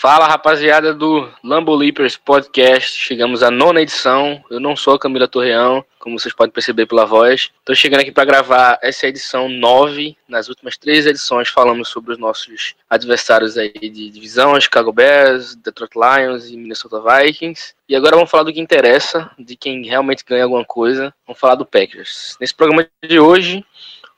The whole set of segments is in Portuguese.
Fala rapaziada do Lambo Leapers Podcast, chegamos à nona edição. Eu não sou a Camila Torreão, como vocês podem perceber pela voz. Estou chegando aqui para gravar essa edição 9. Nas últimas três edições falamos sobre os nossos adversários aí de divisão, Chicago Bears, Detroit Lions e Minnesota Vikings. E agora vamos falar do que interessa, de quem realmente ganha alguma coisa. Vamos falar do Packers. Nesse programa de hoje,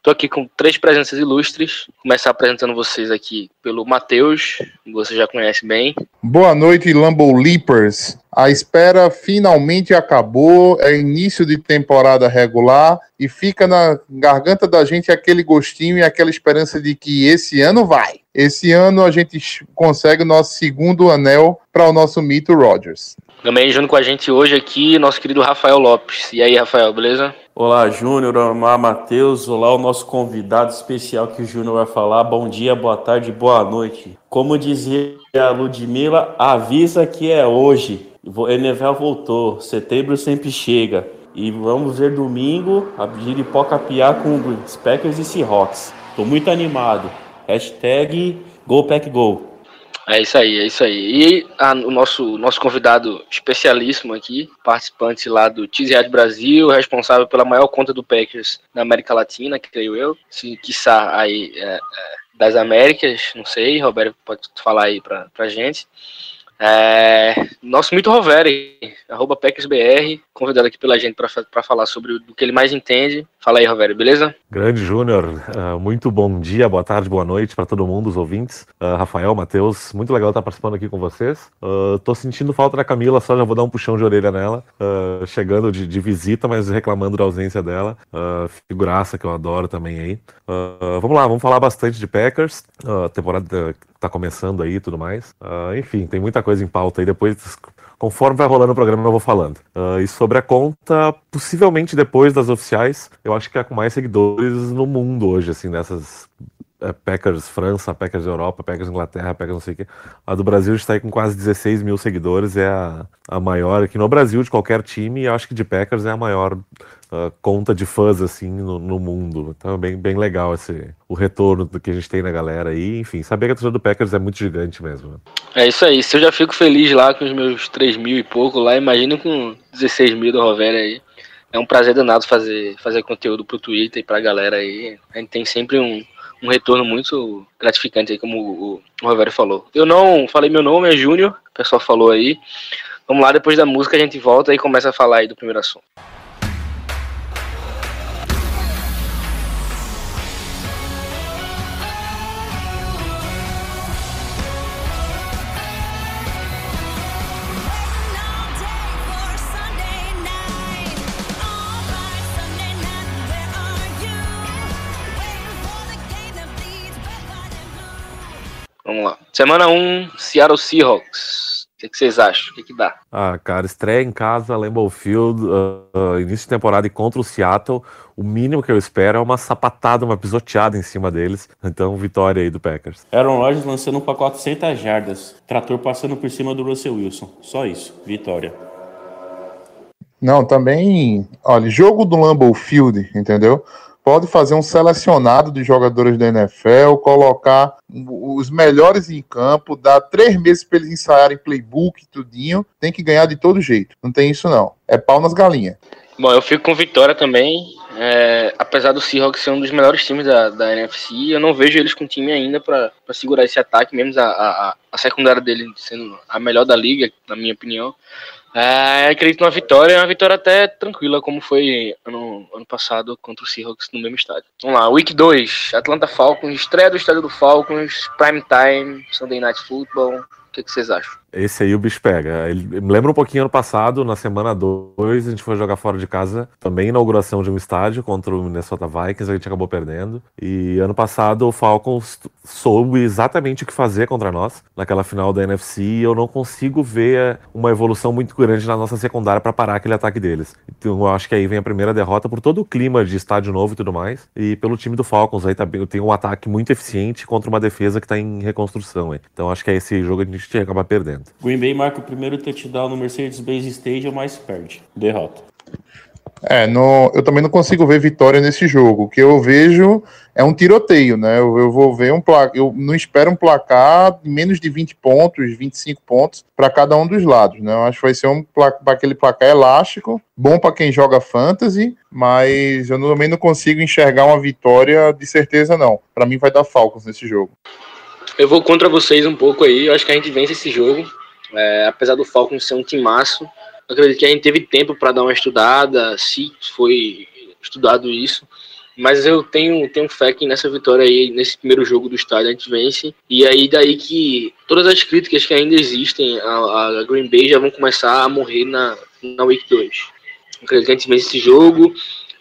Tô aqui com três presenças ilustres. Começar apresentando vocês aqui pelo Matheus, que você já conhece bem. Boa noite, Lambo Leapers. A espera finalmente acabou, é início de temporada regular e fica na garganta da gente aquele gostinho e aquela esperança de que esse ano vai. Esse ano a gente consegue o nosso segundo anel para o nosso mito Rogers. Também junto com a gente hoje aqui, nosso querido Rafael Lopes. E aí, Rafael, beleza? Olá, Júnior, olá, Matheus, olá, o nosso convidado especial que o Júnior vai falar. Bom dia, boa tarde, boa noite. Como dizia a Ludmilla, avisa que é hoje. NFL voltou, setembro sempre chega. E vamos ver domingo a Giripoca piar com os Packers e Seahawks. Tô muito animado. Hashtag GoPackGo. É isso aí, é isso aí. E a, o nosso, nosso convidado especialíssimo aqui, participante lá do Cheesehead Brasil, responsável pela maior conta do Packers na América Latina, creio eu, se quiçá aí é, é, das Américas, não sei, Roberto pode falar aí pra, pra gente. É, nosso mito Roveri, arroba Packers.br, convidado aqui pela gente para falar sobre o que ele mais entende. Fala aí, Roveri, beleza? Grande Júnior, uh, muito bom dia, boa tarde, boa noite para todo mundo, os ouvintes. Uh, Rafael, Matheus, muito legal estar participando aqui com vocês. Uh, tô sentindo falta da Camila, só já vou dar um puxão de orelha nela. Chegando de, de, visita, mas reclamando da ausência dela. figuraça que eu adoro também aí. vamos lá, vamos falar bastante de Packers. Temporada tá começando aí e tudo mais. enfim, tem muita coisa em pauta aí. Depois conforme vai rolando o programa, eu vou falando. Uh, e sobre a conta, possivelmente depois das oficiais, eu acho que é com mais seguidores no mundo hoje, assim, dessas é, Packers França, Packers Europa, Packers Inglaterra, Packers não sei o quê. A do Brasil está aí com quase 16 mil seguidores, é a, a maior aqui no Brasil de qualquer time, e acho que de Packers é a maior uh, conta de fãs assim no, no, mundo. Então é bem, bem legal esse, o retorno do que a gente tem na galera aí. Enfim, saber que a torcida do Packers é muito gigante mesmo. É isso aí. Se eu já fico feliz lá com os meus 3 mil e pouco lá, imagina com 16 mil do Rovera aí. É um prazer danado fazer, fazer conteúdo pro Twitter e pra galera aí. A gente tem sempre um, um retorno muito gratificante aí, como o, Rovério falou. Eu não falei meu nome, é Júnior, o pessoal falou aí. Vamos lá, depois da música a gente volta e começa a falar aí do primeiro assunto. Vamos lá. Semana 1, Seattle Seahawks. O que, que vocês acham? O que, que dá? Ah, cara, estreia em casa, Lambeau Field, uh, uh, início de temporada e contra o Seattle. O mínimo que eu espero é uma sapatada, uma pisoteada em cima deles. Então, vitória aí do Packers. Aaron Rodgers lançando para 400 jardas. Trator passando por cima do Russell Wilson. Só isso. Vitória. Não, também, olha, jogo do Lambeau Field, entendeu? Pode fazer um selecionado de jogadores da NFL, colocar os melhores em campo, dar três meses para eles ensaiarem playbook, tudinho, tem que ganhar de todo jeito. Não tem isso não. É pau nas galinhas. Bom, eu fico com vitória também. É, apesar do Seahawks ser um dos melhores times da, da NFC, eu não vejo eles com time ainda para segurar esse ataque, mesmo a, a, a secundária dele sendo a melhor da liga, na minha opinião. É, acredito numa vitória, uma vitória até tranquila, como foi ano, ano passado contra o Seahawks no mesmo estádio. Vamos lá, Week 2, Atlanta Falcons, estreia do estádio do Falcons, Prime Time, Sunday Night Football. O que, que vocês acham? Esse aí o bicho pega. Ele me lembra um pouquinho ano passado, na semana 2, a gente foi jogar fora de casa, também inauguração de um estádio contra o Minnesota Vikings, a gente acabou perdendo. E ano passado o Falcons soube exatamente o que fazer contra nós naquela final da NFC e eu não consigo ver uma evolução muito grande na nossa secundária para parar aquele ataque deles. Então eu acho que aí vem a primeira derrota por todo o clima de estádio novo e tudo mais. E pelo time do Falcons aí também tem um ataque muito eficiente contra uma defesa que está em reconstrução. Então acho que é esse jogo que a gente acaba perdendo. Green Bay marca o primeiro touchdown no Mercedes-Benz Stadium, mas perde. Derrota. É, no, eu também não consigo ver vitória nesse jogo. O que eu vejo é um tiroteio, né? Eu, eu vou ver um placar. Eu não espero um placar de menos de 20 pontos, 25 pontos para cada um dos lados, né? Eu acho que vai ser um placar, aquele placar elástico, bom para quem joga fantasy, mas eu também não consigo enxergar uma vitória de certeza, não. Para mim vai dar Falcons nesse jogo. Eu vou contra vocês um pouco aí. Eu acho que a gente vence esse jogo. É, apesar do Falcons ser um timaço, eu acredito que a gente teve tempo para dar uma estudada, se foi estudado isso. Mas eu tenho, tenho fé que nessa vitória aí, nesse primeiro jogo do estádio, a gente vence. E aí daí que todas as críticas que ainda existem a, a Green Bay já vão começar a morrer na, na Week 2. Eu acredito que a gente vence esse jogo.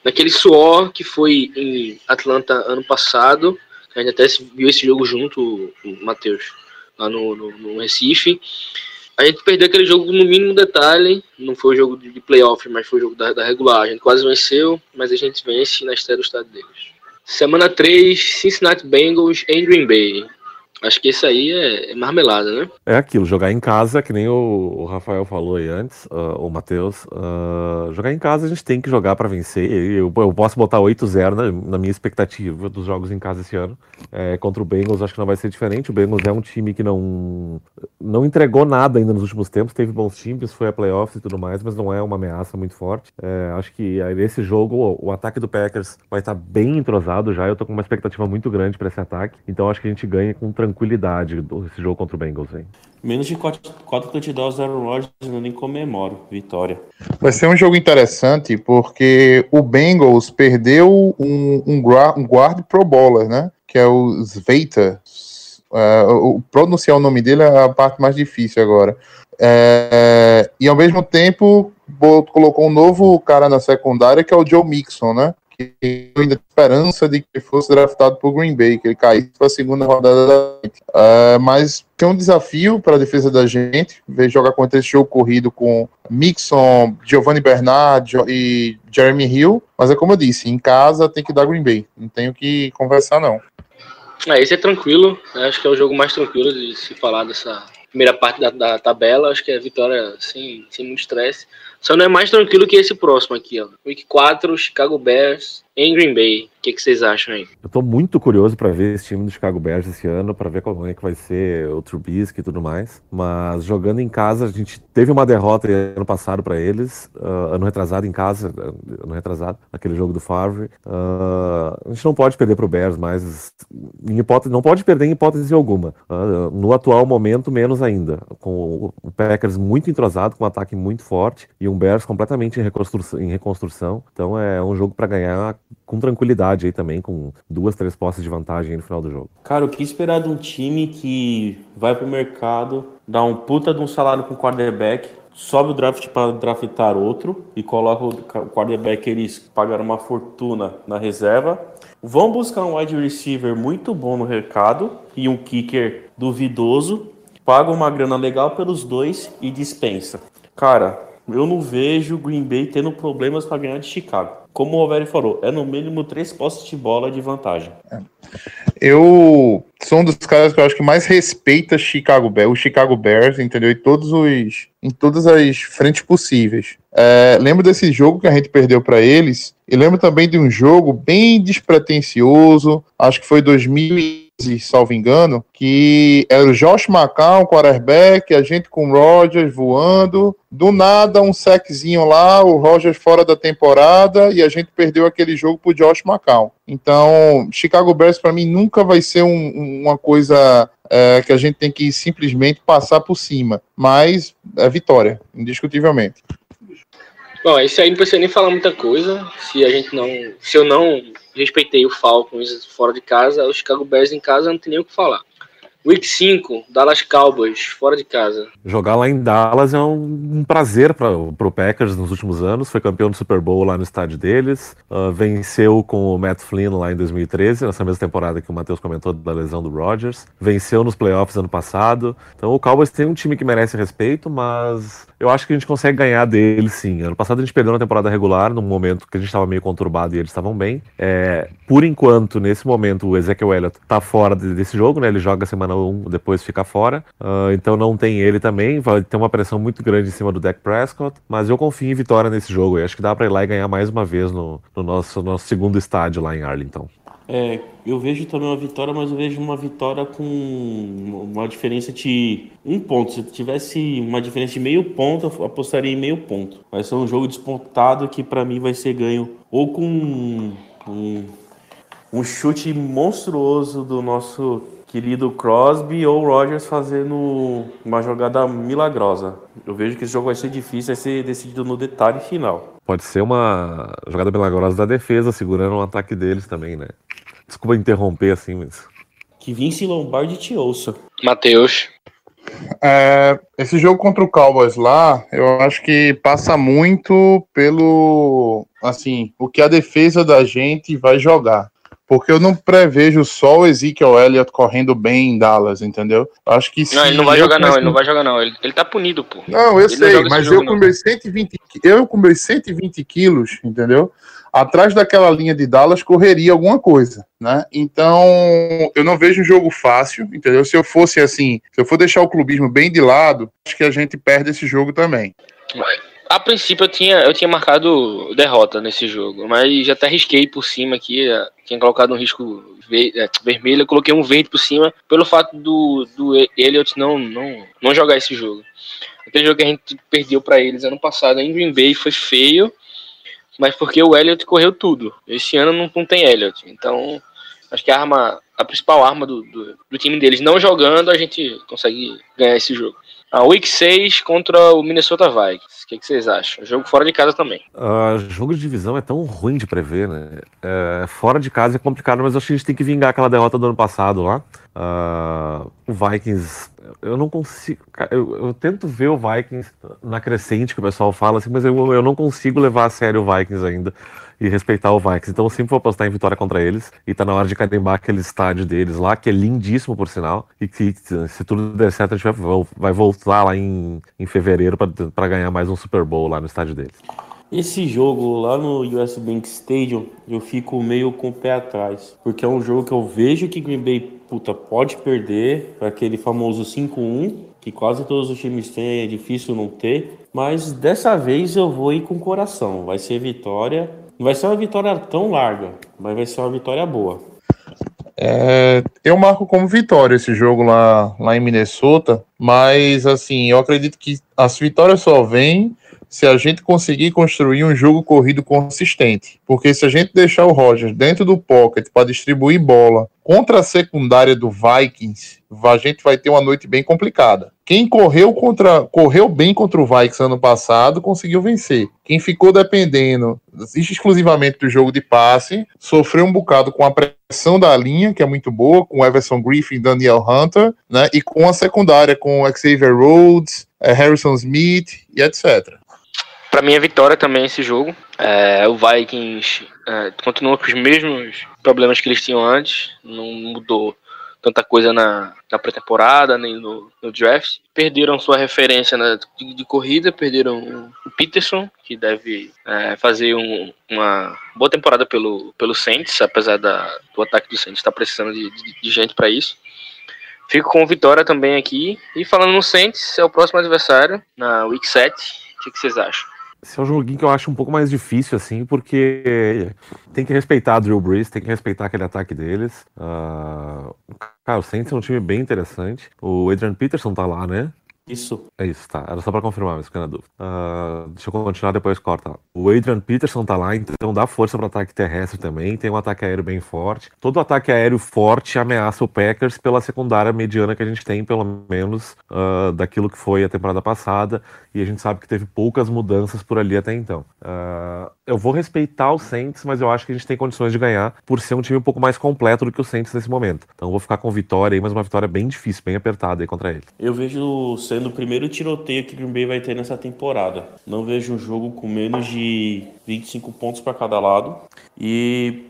Naquele suor que foi em Atlanta ano passado, a gente até viu esse jogo junto, Matheus, lá no, no, no Recife. A gente perdeu aquele jogo no mínimo detalhe. Não foi o jogo de playoff, mas foi o jogo da, da regular. A gente quase venceu, mas a gente vence na estreia do estado deles. Semana 3, Cincinnati Bengals em Green Bay. Acho que isso aí é, é, marmelada, né? É aquilo, jogar em casa, que nem o, Rafael falou aí antes, uh, o Matheus. Uh, jogar em casa a gente tem que jogar para vencer. Eu, eu, posso botar 8-0 na, na, minha expectativa dos jogos em casa esse ano. É, contra o Bengals, acho que não vai ser diferente. O Bengals é um time que não, não entregou nada ainda nos últimos tempos. Teve bons times, foi a playoffs e tudo mais, mas não é uma ameaça muito forte. É, acho que nesse jogo o, o, ataque do Packers vai estar bem entrosado já. Eu tô com uma expectativa muito grande para esse ataque. Então acho que a gente ganha com tranquilidade tranquilidade esse jogo contra o Bengals. Hein? Menos de 4 touchdowns Aaron Rodgers, eu nem comemoro. Vitória. Vai ser um jogo interessante porque o Bengals perdeu um, um, um guard pro bowler, né? Que é o Sveita. Uh, pronunciar o nome dele é a parte mais difícil agora. É, e ao mesmo tempo colocou um novo cara na secundária que é o Joe Mixon, né? Que ainda esperança de que fosse draftado por Green Bay, que ele caísse para a segunda rodada da uh, mas tem um desafio para a defesa da gente, ver jogar contra esse jogo corrido com Mixon, Giovanni Bernard e Jeremy Hill, mas é como eu disse, em casa tem que dar Green Bay, não tenho que conversar não. É, esse é tranquilo, acho que é o jogo mais tranquilo de se falar dessa primeira parte da, da tabela, acho que é vitória sem, sem muito estresse. Só não é mais tranquilo que esse próximo aqui, ó. Week 4, Chicago Bears em Green Bay. O que, que vocês acham aí? Eu tô muito curioso para ver esse time do Chicago Bears esse ano, para ver como é que vai ser o Trubisky e tudo mais. Mas jogando em casa, a gente teve uma derrota ano passado para eles, uh, ano retrasado em casa, ano retrasado, aquele jogo do Favre. Uh, a gente não pode perder pro Bears, mas em hipótese, não pode perder em hipótese alguma. Uh, no atual momento, menos ainda. Com o Packers muito entrosado, com um ataque muito forte e um Bears completamente em reconstrução. Em reconstrução. Então é um jogo para ganhar com tranquilidade aí também, com duas, três posses de vantagem no final do jogo. Cara, o que esperar de um time que vai pro mercado, dá um puta de um salário com quarterback, sobe o draft para draftar outro e coloca o quarterback, eles pagaram uma fortuna na reserva. Vão buscar um wide receiver muito bom no mercado e um kicker duvidoso, pagam uma grana legal pelos dois e dispensa. Cara, eu não vejo Green Bay tendo problemas para ganhar de Chicago. Como o Rovério falou, é no mínimo três postes de bola de vantagem. Eu sou um dos caras que eu acho que mais respeita Chicago Bears, o Chicago Bears, entendeu? Em todos os, em todas as frentes possíveis. É, lembro desse jogo que a gente perdeu para eles e lembro também de um jogo bem despretensioso, acho que foi 2000 salvo engano, que era o Josh McCown, quarterback, a gente com o Rogers voando, do nada um seczinho lá, o Rogers fora da temporada e a gente perdeu aquele jogo pro Josh McCown. Então, Chicago Bears para mim nunca vai ser um, uma coisa é, que a gente tem que simplesmente passar por cima, mas é vitória, indiscutivelmente. Bom, esse aí não precisa nem falar muita coisa. Se a gente não. Se eu não respeitei o Falcons fora de casa, o Chicago Bears em casa não tem nem o que falar. Week 5, Dallas Cowboys, fora de casa. Jogar lá em Dallas é um, um prazer para o Packers nos últimos anos. Foi campeão do Super Bowl lá no estádio deles. Uh, venceu com o Matt Flynn lá em 2013, nessa mesma temporada que o Matheus comentou da lesão do Rodgers. Venceu nos playoffs ano passado. Então o Cowboys tem um time que merece respeito, mas eu acho que a gente consegue ganhar deles sim. Ano passado a gente perdeu na temporada regular, num momento que a gente estava meio conturbado e eles estavam bem. É, por enquanto, nesse momento, o Ezekiel Elliott está fora desse jogo, né? Ele joga semana 1, depois fica fora. Uh, então não tem ele também. Vai ter uma pressão muito grande em cima do Dak Prescott. Mas eu confio em vitória nesse jogo. Eu acho que dá para ir lá e ganhar mais uma vez no, no nosso, nosso segundo estádio lá em Arlington. É, eu vejo também uma vitória, mas eu vejo uma vitória com uma diferença de um ponto. Se tivesse uma diferença de meio ponto, eu apostaria em meio ponto. Vai ser um jogo despontado que para mim vai ser ganho ou com um, um chute monstruoso do nosso querido Crosby ou Rogers fazendo uma jogada milagrosa. Eu vejo que esse jogo vai ser difícil, vai ser decidido no detalhe final. Pode ser uma jogada milagrosa da defesa, segurando o ataque deles também, né? Desculpa interromper assim, mas. Que Vince Lombardi te ouça. Matheus. É, esse jogo contra o Cowboys lá, eu acho que passa muito pelo assim, o que a defesa da gente vai jogar. Porque eu não prevejo só o Ezekiel Elliott correndo bem em Dallas, entendeu? Eu acho que Não, ele não vai jogar não, ele não vai jogar não. Ele, ele tá punido, pô. Não, eu Ele sei, esse mas eu com não. meus 120, qui- eu com meus 120 quilos, entendeu? Atrás daquela linha de Dallas correria alguma coisa, né? Então, eu não vejo um jogo fácil, entendeu? Se eu fosse assim, se eu for deixar o clubismo bem de lado, acho que a gente perde esse jogo também. A princípio eu tinha, eu tinha marcado derrota nesse jogo, mas já até risquei por cima aqui, eh, tinha colocado um risco ve- eh, vermelho, eu coloquei um verde por cima pelo fato do, do E- Elliott não, não, não jogar esse jogo. Aquele jogo que a gente perdeu para eles ano passado em Green Bay foi feio, mas porque o Elliott correu tudo. Esse ano não, não tem Elliott, então acho que a arma, a principal arma do, do, do time deles não jogando, a gente consegue ganhar esse jogo. A Week 6 contra o Minnesota Vikings. Que, que vocês acham? Jogo fora de casa também. Ah, jogo de divisão é tão ruim de prever, né? É, fora de casa é complicado, mas acho que a gente tem que vingar aquela derrota do ano passado lá. Ah, o Vikings, eu não consigo. Eu, eu tento ver o Vikings na crescente, que o pessoal fala assim, mas eu, eu não consigo levar a sério o Vikings ainda e respeitar o Vikings. Então eu sempre vou apostar em vitória contra eles. E tá na hora de carimbar aquele estádio deles lá, que é lindíssimo, por sinal. E que, se tudo der certo, a gente vai, vai voltar lá em, em fevereiro para ganhar mais um Super Bowl lá no estádio deles. Esse jogo lá no US Bank Stadium, eu fico meio com o pé atrás. Porque é um jogo que eu vejo que Green Bay, puta, pode perder. Aquele famoso 5-1, que quase todos os times têm, é difícil não ter. Mas dessa vez eu vou ir com coração. Vai ser vitória. Não vai ser uma vitória tão larga, mas vai ser uma vitória boa. É, eu marco como vitória esse jogo lá, lá em Minnesota, mas assim, eu acredito que as vitórias só vêm se a gente conseguir construir um jogo corrido consistente. Porque se a gente deixar o Rogers dentro do pocket para distribuir bola contra a secundária do Vikings, a gente vai ter uma noite bem complicada. Quem correu contra correu bem contra o Vikings ano passado conseguiu vencer. Quem ficou dependendo exclusivamente do jogo de passe sofreu um bocado com a pressão da linha, que é muito boa, com Everson Griffin, Daniel Hunter, né, e com a secundária com Xavier Rhodes, eh, Harrison Smith e etc. Pra mim é vitória também esse jogo. É, o Vikings é, continua com os mesmos problemas que eles tinham antes. Não mudou tanta coisa na, na pré-temporada, nem no, no draft. Perderam sua referência na- de, de corrida, perderam o Peterson, que deve é, fazer um- uma boa temporada pelo, pelo Saints, apesar da, do ataque do Saints estar precisando de, de- de gente para isso. Fico com vitória também aqui. E falando no Saints, é o próximo adversário, na Week 7. O que, que vocês acham? Esse é um joguinho que eu acho um pouco mais difícil, assim, porque tem que respeitar a Drew Brees, tem que respeitar aquele ataque deles. Uh, cara, o Saints é um time bem interessante. O Adrian Peterson tá lá, né? Isso. É isso, tá. Era só pra confirmar, mas fiquei na dúvida. Uh, deixa eu continuar, depois corta. O Adrian Peterson tá lá, então dá força pro ataque terrestre também. Tem um ataque aéreo bem forte. Todo ataque aéreo forte ameaça o Packers pela secundária mediana que a gente tem, pelo menos, uh, daquilo que foi a temporada passada. E a gente sabe que teve poucas mudanças por ali até então. Uh, eu vou respeitar o Saints, mas eu acho que a gente tem condições de ganhar por ser um time um pouco mais completo do que o Saints nesse momento. Então eu vou ficar com vitória aí, mas uma vitória bem difícil, bem apertada aí contra ele. Eu vejo o sendo o primeiro tiroteio que Green Bay vai ter nessa temporada. Não vejo um jogo com menos de 25 pontos para cada lado. E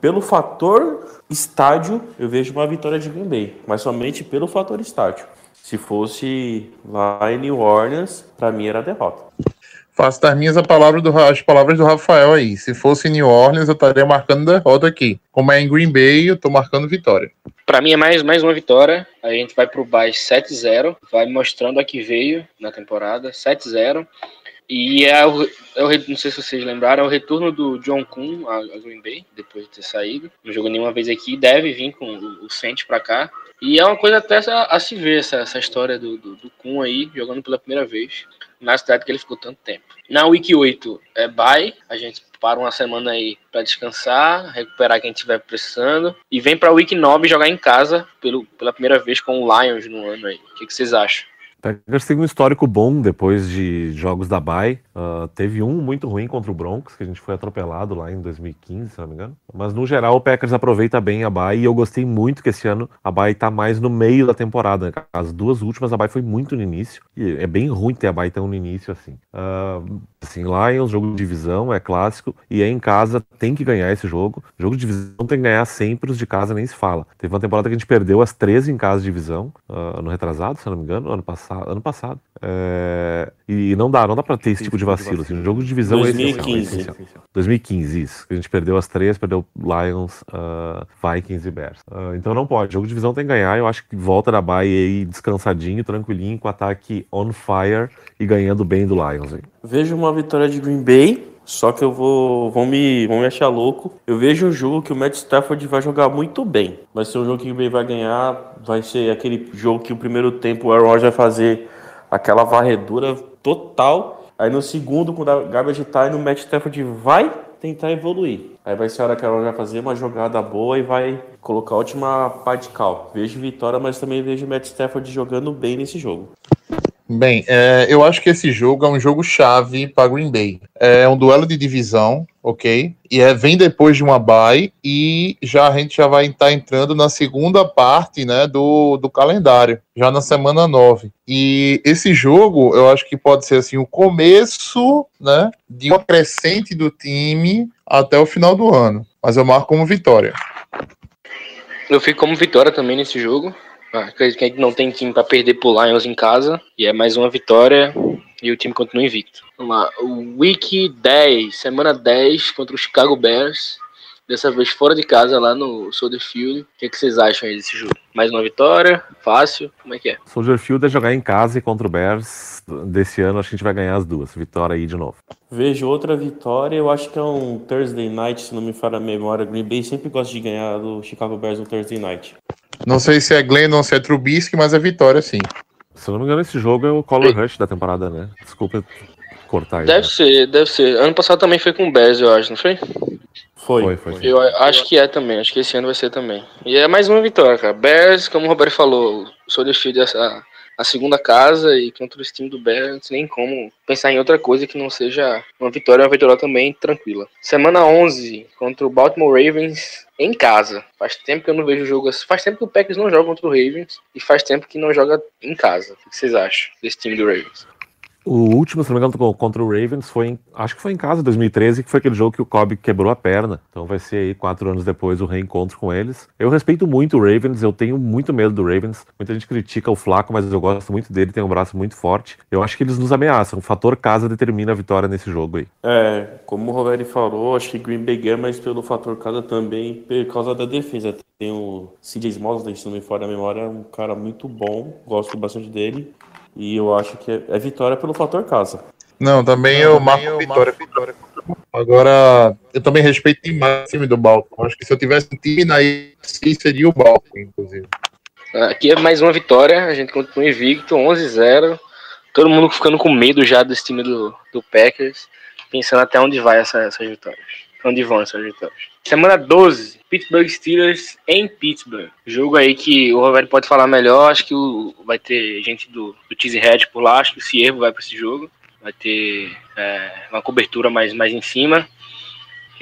pelo fator estádio, eu vejo uma vitória de Green Bay, mas somente pelo fator estádio. Se fosse lá em New Orleans, para mim era derrota. Faço das minhas palavra do, as palavras do Rafael aí. Se fosse em New Orleans, eu estaria marcando derrota aqui. Como é em Green Bay, eu tô marcando vitória. Para mim é mais, mais uma vitória. A gente vai pro bye 7-0. Vai mostrando a que veio na temporada. 7-0. E é o, é o, não sei se vocês lembraram, é o retorno do John Kuhn a, a Green Bay, depois de ter saído. Não jogou nenhuma vez aqui, deve vir com o, o Saints para cá. E é uma coisa até a, a se ver essa, essa história do, do, do Kuhn aí, jogando pela primeira vez na cidade que ele ficou tanto tempo. Na Week 8 é bye, a gente para uma semana aí para descansar, recuperar quem estiver precisando e vem para Week 9 jogar em casa pelo, pela primeira vez com o Lions no ano aí. O que, que vocês acham? Packers tem um histórico bom depois de jogos da Bay. Uh, teve um muito ruim contra o Broncos, que a gente foi atropelado lá em 2015, se não me engano. Mas no geral o Packers aproveita bem a Bay e eu gostei muito que esse ano a Bay tá mais no meio da temporada. Né? As duas últimas a Bay foi muito no início e é bem ruim ter a Bay tão no início assim. Uh, assim, Lions, jogo de divisão, é clássico e é em casa, tem que ganhar esse jogo. Jogo de divisão tem que ganhar sempre, os de casa nem se fala. Teve uma temporada que a gente perdeu as 13 em casa de divisão, uh, no retrasado, se não me engano, ano passado passado, ano passado. É, e não dá, não dá pra ter esse tipo de vacilo. Assim, um jogo de divisão 2015. É 2015, isso. A gente perdeu as três, perdeu Lions, uh, Vikings e Bears. Uh, então não pode. Jogo de divisão tem que ganhar. Eu acho que volta da Bahia aí descansadinho, tranquilinho, com ataque on fire e ganhando bem do Lions. Aí. Vejo uma vitória de Green Bay. Só que eu vou. Vão me, vão me achar louco. Eu vejo um jogo que o Matt Stafford vai jogar muito bem. Vai ser um jogo que Bay vai ganhar. Vai ser aquele jogo que o primeiro tempo o Aaron Rodgers vai fazer aquela varredura total. Aí no segundo, com o garbage time, o Matt Stafford vai tentar evoluir. Aí vai ser a hora que ela vai fazer uma jogada boa e vai colocar a última pá de cal. Vejo vitória, mas também vejo o Matt Stafford jogando bem nesse jogo. Bem, é, eu acho que esse jogo é um jogo chave para Green Bay. É um duelo de divisão, ok? E é, vem depois de uma bye e já a gente já vai estar tá entrando na segunda parte, né, do, do calendário, já na semana 9. E esse jogo, eu acho que pode ser assim o começo, né, de uma crescente do time até o final do ano. Mas eu marco como vitória. Eu fico como vitória também nesse jogo. Ah, acredito que a gente não tem time para perder pro Lions em casa. E é mais uma vitória e o time continua invicto. Vamos lá. Week 10, semana 10 contra o Chicago Bears. Dessa vez fora de casa, lá no Soldier Field. O que, é que vocês acham aí desse jogo? Mais uma vitória? Fácil? Como é que é? Soldier Field é jogar em casa e contra o Bears. Desse ano acho que a gente vai ganhar as duas. Vitória aí de novo. Vejo outra vitória. Eu acho que é um Thursday Night, se não me falha a memória. Green Bay sempre gosta de ganhar do Chicago Bears no Thursday Night. Não sei se é Glenn ou se é Trubisky, mas é vitória sim. Se eu não me engano, esse jogo é o Color Rush da temporada, né? Desculpa cortar aí. Deve né? ser, deve ser. Ano passado também foi com o Bears, eu acho, não foi? Foi, foi. foi, Eu acho que é também, acho que esse ano vai ser também. E é mais uma vitória, cara. Bears, como o Roberto falou, o Soldier Field é a, a segunda casa e contra o time do Bears, não tem nem como pensar em outra coisa que não seja uma vitória, uma vitória também tranquila. Semana 11 contra o Baltimore Ravens em casa. Faz tempo que eu não vejo jogo assim. Faz tempo que o Packers não joga contra o Ravens e faz tempo que não joga em casa. O que vocês acham desse time do Ravens? O último, se não me engano, contra o Ravens foi em, acho que foi em casa, 2013, que foi aquele jogo que o Cobb quebrou a perna. Então vai ser aí quatro anos depois o reencontro com eles. Eu respeito muito o Ravens, eu tenho muito medo do Ravens. Muita gente critica o Flaco, mas eu gosto muito dele, tem um braço muito forte. Eu acho que eles nos ameaçam. O fator casa determina a vitória nesse jogo aí. É, como o Roberto falou, acho que Green Bay ganha, mas pelo fator casa também, por causa da defesa. Tem o CJ Smalls, se não me fora a memória, um cara muito bom, gosto bastante dele. E eu acho que é, é vitória pelo fator casa. Não, também eu marco vitória. vitória. Agora, eu também respeito demais o time do Balcão. Acho que se eu tivesse um time na IC, seria o Balcão, inclusive. Aqui é mais uma vitória, a gente continua invicto, 11-0. Todo mundo ficando com medo já desse time do, do Packers, pensando até onde vai essa, essas vitórias. Onde vão. Semana 12, Pittsburgh Steelers em Pittsburgh. Jogo aí que o Roberto pode falar melhor. Acho que o, vai ter gente do, do Cheesehead por lá. Acho que o Ciervo vai para esse jogo. Vai ter é, uma cobertura mais, mais em cima.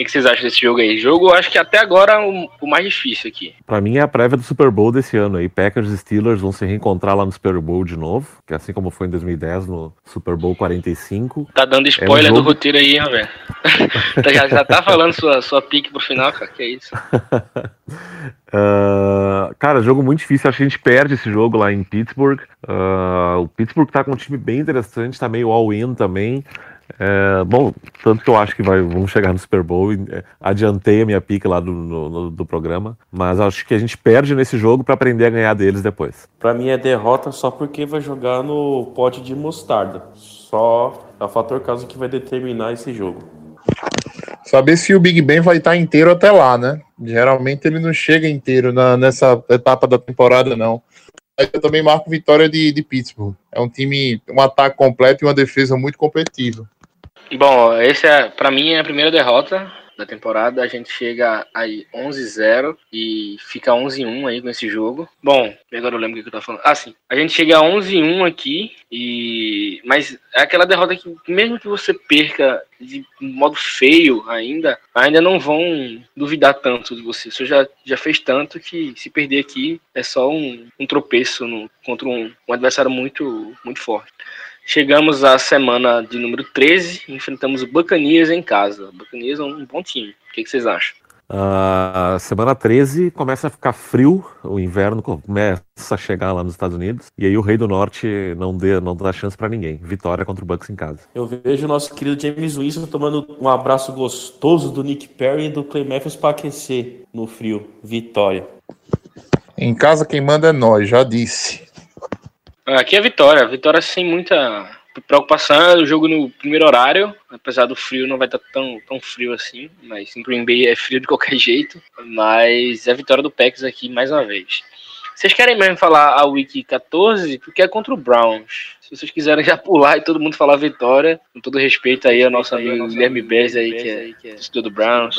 O que, que vocês acham desse jogo aí? Jogo, acho que até agora o, o mais difícil aqui. Pra mim é a prévia do Super Bowl desse ano aí. Packers e Steelers vão se reencontrar lá no Super Bowl de novo, que é assim como foi em 2010 no Super Bowl 45. Tá dando spoiler É um jogo- do roteiro aí, hein, velho? já, já tá falando sua, sua pique pro final, cara. Que é isso? Ah, cara, jogo muito difícil. Acho que a gente perde esse jogo lá em Pittsburgh. Ah, o Pittsburgh tá com um time bem interessante, tá meio all-in também. É, bom, tanto que eu acho que vai, vamos chegar no Super Bowl. e, é, adiantei a minha pique lá do, no- no- do programa, mas acho que a gente perde nesse jogo pra aprender a ganhar deles depois. Pra mim é derrota só porque vai jogar no pote de mostarda. Só é o fator caso que vai determinar esse jogo. Saber se o Big Ben vai estar inteiro até lá, né? Geralmente ele não chega inteiro na- nessa etapa da temporada, não. Aí Eu também marco vitória de, de Pittsburgh. É um time, um ataque completo e uma defesa muito competitiva. Bom, esse é, pra mim é a primeira derrota da temporada. A gente chega aí 11-0 e fica 11-1 aí com esse jogo. Bom, agora eu lembro o que eu tava falando. Ah, sim. A gente chega a 11-1 aqui e mas é aquela derrota que mesmo que você perca de modo feio ainda, ainda não vão duvidar tanto de você. Você já, já fez tanto que se perder aqui é só um, um tropeço no- contra um, um adversário muito, muito forte. Chegamos à semana de número 13, enfrentamos o Bacanias em casa. O Bacanias é um bom time. O que, que vocês acham? Ah, semana 13 começa a ficar frio, o inverno começa a chegar lá nos Estados Unidos, e aí o Rei do Norte não, dê, não dá chance pra ninguém. Vitória contra o Bucks em casa. Eu vejo o nosso querido James Winston tomando um abraço gostoso do Nick Perry e do Clay Matthews pra aquecer no frio. Vitória. Em casa quem manda é nós, já disse. Aqui é vitória. Vitória sem muita preocupação. O jogo no primeiro horário. Apesar do frio, não vai estar tão, tão frio assim. Mas em Green Bay é frio de qualquer jeito. Mas é a vitória do Packers aqui mais uma vez. Vocês querem mesmo falar a Week 14? Porque é contra o Browns. Se vocês quiserem já pular e todo mundo falar vitória, com todo respeito aí ao nosso amigo Guilherme Bez aí, que é torcedor do Browns.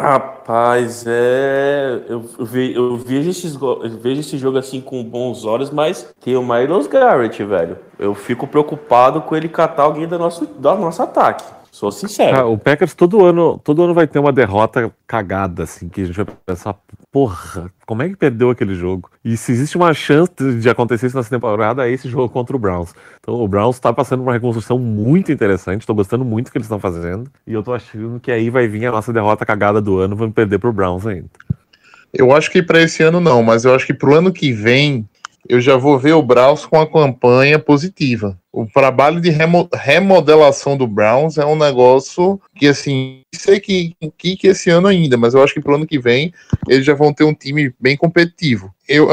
Rapaz, é. Eu, eu ve- eu vejo, esses, eu vejo esse jogo assim com bons olhos, mas tem o Miles Garrett, velho. Eu fico preocupado com ele catar alguém do nosso, do nosso ataque. Sou sincero. Ah, o Packers todo ano, todo ano vai ter uma derrota cagada, assim, que a gente vai pensar, porra, como é que perdeu aquele jogo? E se existe uma chance de acontecer isso nessa temporada, é esse jogo contra o Browns. Então o Browns tá passando por uma reconstrução muito interessante, tô gostando muito do que eles estão fazendo, e eu tô achando que aí vai vir a nossa derrota cagada do ano, vamos perder pro Browns ainda. Eu acho que para esse ano não, mas eu acho que pro ano que vem eu já vou ver o Browns com a campanha positiva. O trabalho de remo- remodelação do Browns é um negócio que, assim, sei que, que, que esse ano ainda, mas eu acho que pro ano que vem eles já vão ter um time bem competitivo. Eu,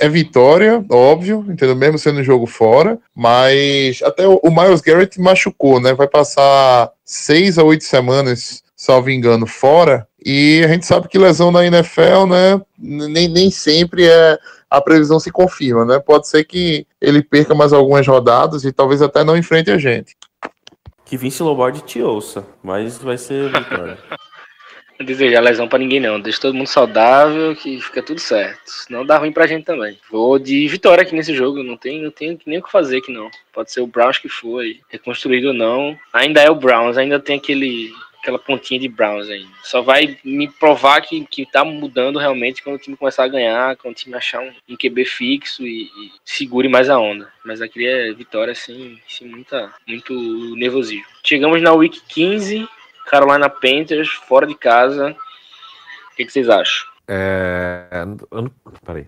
é vitória, óbvio, entendeu? Mesmo sendo um jogo fora, mas até o, o Miles Garrett machucou, né? Vai passar seis a oito semanas, salvo engano, fora. E a gente sabe que lesão na NFL, né? Nem, nem sempre é a previsão se confirma, né? Pode ser que ele perca mais algumas rodadas e talvez até não enfrente a gente. Que Vince Lombardi te ouça, mas vai ser vitória. Não desejar lesão pra ninguém, não. Deixa todo mundo saudável, que fica tudo certo. Senão dá ruim pra gente também. Vou de vitória aqui nesse jogo. Não tem, não tem nem o que fazer aqui, não. Pode ser o Browns que aí, reconstruído ou não. Ainda é o Browns, ainda tem aquele, aquela pontinha de Browns ainda. Só vai me provar que, que tá mudando realmente quando o time começar a ganhar, quando o time achar um, QB fixo e, e segure mais a onda. Mas aqui é vitória sem, sem muita, muito nervosismo. Chegamos na Week 15. Carolina Panthers, fora de casa. O que, que vocês acham? É. Peraí.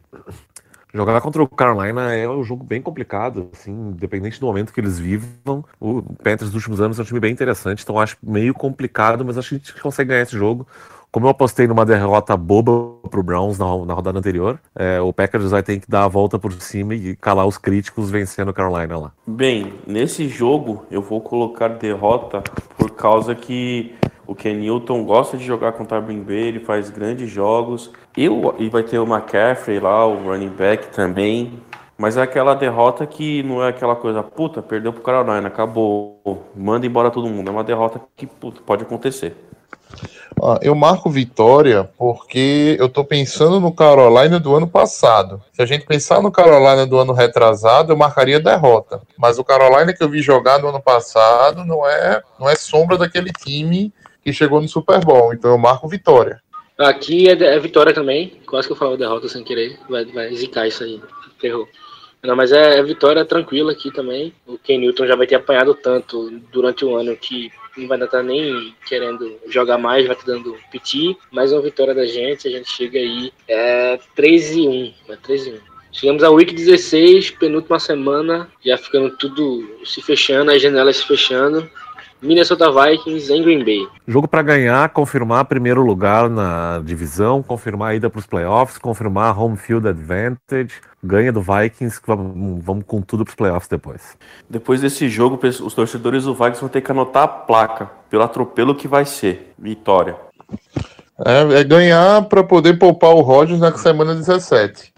Jogar contra o Carolina é um jogo bem complicado, assim, independente do momento que eles vivam. O Panthers dos últimos anos é um time bem interessante, então acho meio complicado, mas acho que a gente consegue ganhar esse jogo. como eu apostei numa derrota boba pro Browns na, na rodada anterior, é, o Packers vai ter que dar a volta por cima e calar os críticos vencendo o Carolina lá. Bem, nesse jogo eu vou colocar derrota por causa que o Ken Newton gosta de jogar contra o Green Bay, ele faz grandes jogos. Eu, e vai ter o McCaffrey lá, o running back também. Mas é aquela derrota que não é aquela coisa, puta, perdeu pro Carolina, acabou, manda embora todo mundo. É uma derrota que puta, pode acontecer. Ah, eu marco vitória porque eu tô pensando no Carolina do ano passado. Se a gente pensar no Carolina do ano retrasado, eu marcaria derrota. Mas o Carolina que eu vi jogar no ano passado não é, não é sombra daquele time que chegou no Super Bowl. Então eu marco vitória. Aqui é, é vitória também. Quase que eu falo derrota sem querer. Vai, vai zicar isso aí. Ferrou. Não, mas é, é vitória tranquila aqui também. O Ken Newton já vai ter apanhado tanto durante o ano que não vai estar nem querendo jogar mais, vai estar dando piti. Mais uma vitória da gente, a gente chega aí é 3 e 1, é 3 e 1. Chegamos a week 16, penúltima semana, já ficando tudo se fechando, as janelas se fechando. Minnesota Vikings em Green Bay. Jogo para ganhar, confirmar primeiro lugar na divisão, confirmar a ida para os playoffs, confirmar home field advantage, ganha do Vikings, vamos, vamos com tudo para os playoffs depois. Depois desse jogo, os torcedores do Vikings vão ter que anotar a placa pelo atropelo que vai ser. Vitória. É, é ganhar para poder poupar o Rodgers na semana 17.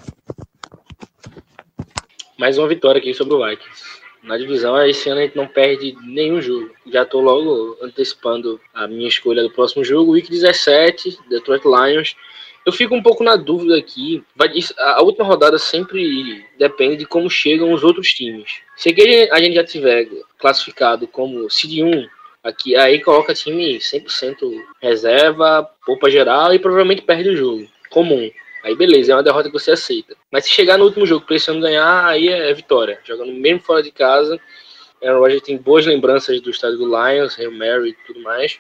Mais uma vitória aqui sobre o Vikings na divisão, esse ano a gente não perde nenhum jogo. Já estou logo antecipando a minha escolha do próximo jogo, Week 17, Detroit Lions. Eu fico um pouco na dúvida aqui. A última rodada sempre depende de como chegam os outros times. Se a gente já tiver classificado como Seed 1, aqui, aí coloca time 100% reserva, poupa geral e provavelmente perde o jogo. Comum. Aí beleza, é uma derrota que você aceita. Mas se chegar no último jogo precisando ganhar, aí é vitória. Jogando mesmo fora de casa. Aaron Rodgers tem boas lembranças do estádio do Lions, Hail Mary e tudo mais.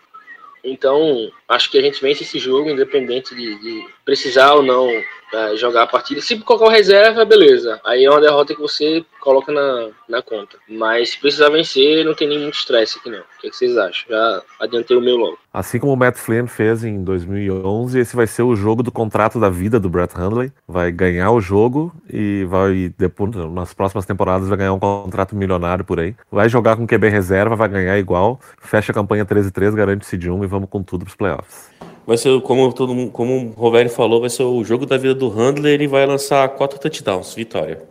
Então, acho que a gente vence esse jogo, independente de, de precisar ou não uh, jogar a partida. Se colocar reserva, beleza. Aí é uma derrota que você coloca na, na conta. Mas se precisar vencer, não tem nem muito estresse aqui não. O que, é que, vocês acham? Já adiantei o meu logo. Assim como o Matt Flynn fez em 2011, esse vai ser o jogo do contrato da vida do Brett Hundley. Vai ganhar o jogo e vai, depois, nas próximas temporadas, vai ganhar um contrato milionário por aí. Vai jogar com QB reserva, vai ganhar igual. Fecha a campanha 13-3, garante-se de um e vamos com tudo pros playoffs vai ser, como, todo mundo, como o Rovério falou, vai ser o jogo da vida do Handler e vai lançar quatro touchdowns. Vitória.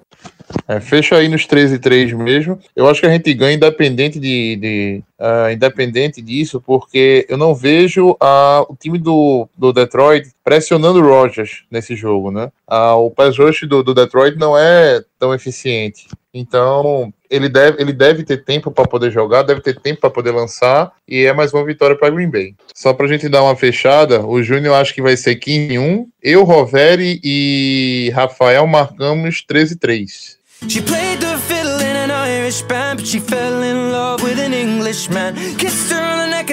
É, fecha aí nos 13 e 3 mesmo. Eu acho que a gente ganha independente de, de uh, independente disso, porque eu não vejo uh, o time do, do Detroit pressionando o Rogers nesse jogo, né? Uh, o pass rush do, do Detroit não é tão eficiente. Então, ele deve, ele deve ter tempo para poder jogar, deve ter tempo para poder lançar, e é mais uma vitória para Green Bay. Só para a gente dar uma fechada, o Júnior acho que vai ser 15 1, eu, Roveri e Rafael marcamos 13 3. She played the fiddle in an Irish band, but she fell in love with an Englishman. Kissed her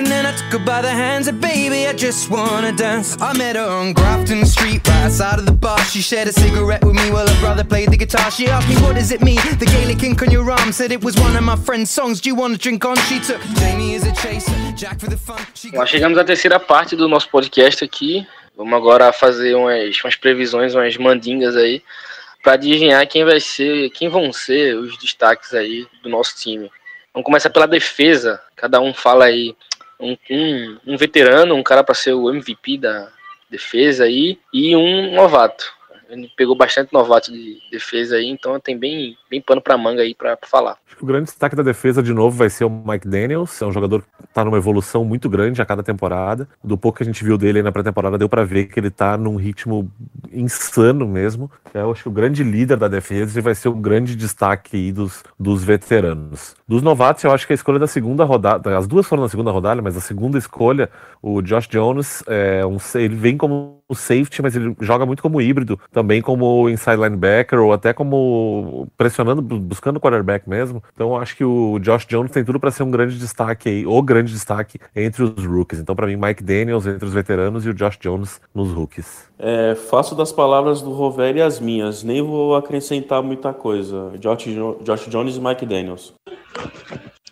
and then I took her by the hands. And baby, I just wanna dance. I met her on Grafton Street, right outside of the bar. She shared a cigarette with me while her brother played the guitar. She asked me, What does it mean? The Gaelic ink on your arm said it was one of my friend's songs. Do you wanna drink on? She took Jamie as a chaser, Jack for the fun. Nós chegamos à terceira parte do nosso podcast aqui. Vamos agora fazer umas, umas previsões, umas mandingas aí para adivinhar quem vai ser, quem vão ser os destaques aí do nosso time. Vamos começar pela defesa. Cada um fala aí um, um, um veterano, um cara para ser o MVP da defesa aí e um novato. Ele pegou bastante novato de defesa aí, então tem bem, bem pano para manga aí para falar. O grande destaque da defesa de novo vai ser o Mike Daniels, é um jogador que tá numa evolução muito grande a cada temporada. Do pouco que a gente viu dele na pré-temporada, deu para ver que ele tá num ritmo insano mesmo. Eu acho que o grande líder da defesa vai ser o grande destaque aí dos, dos veteranos. Dos novatos, eu acho que a escolha da segunda rodada, as duas foram na segunda rodada, mas a segunda escolha, o Josh Jones, é um, ele vem como safety, mas ele joga muito como híbrido, também como inside linebacker ou até como pressionando, buscando o quarterback mesmo. Então acho que o Josh Jones tem tudo para ser um grande destaque aí, ou grande destaque entre os rookies. Então para mim Mike Daniels entre os veteranos e o Josh Jones nos rookies. É, faço das palavras do Rover as minhas, nem vou acrescentar muita coisa. Josh, Josh Jones e Mike Daniels.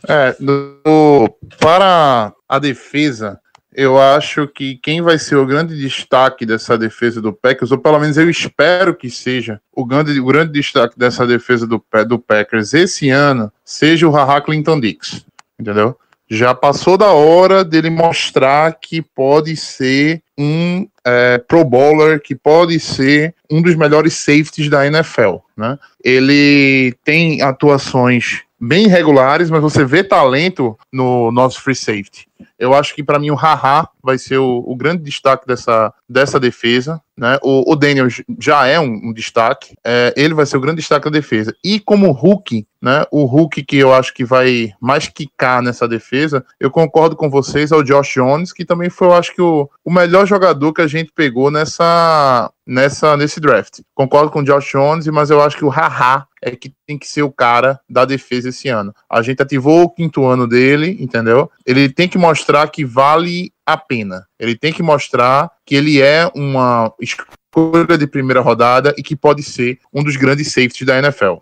É, do, para a defesa, eu acho que quem vai ser o grande destaque dessa defesa do Packers, ou pelo menos eu espero que seja o grande, o grande destaque dessa defesa do, do Packers esse ano, seja o Haha Clinton Dix, entendeu? Já passou da hora dele mostrar que pode ser um é, Pro Bowler, que pode ser um dos melhores safeties da NFL, né? Ele tem atuações bem regulares, mas você vê talento no nosso free safety. Eu acho que para mim o Haha vai ser o, o, grande destaque dessa, dessa defesa. Né? O, o Daniel já é um, um destaque, é, ele vai ser o grande destaque da defesa. E como Hulk, né, o Hulk que eu acho que vai mais quicar nessa defesa, eu concordo com vocês, é o Josh Jones, que também foi, eu acho que, o, o melhor jogador que a gente pegou nessa, nessa nesse draft. Concordo com o Josh Jones, mas eu acho que o Haha é que tem que ser o cara da defesa esse ano. A gente ativou o quinto ano dele, entendeu? Ele tem que mostrar que vale a pena. Ele tem que mostrar que ele é uma escolha de primeira rodada e que pode ser um dos grandes safeties da NFL.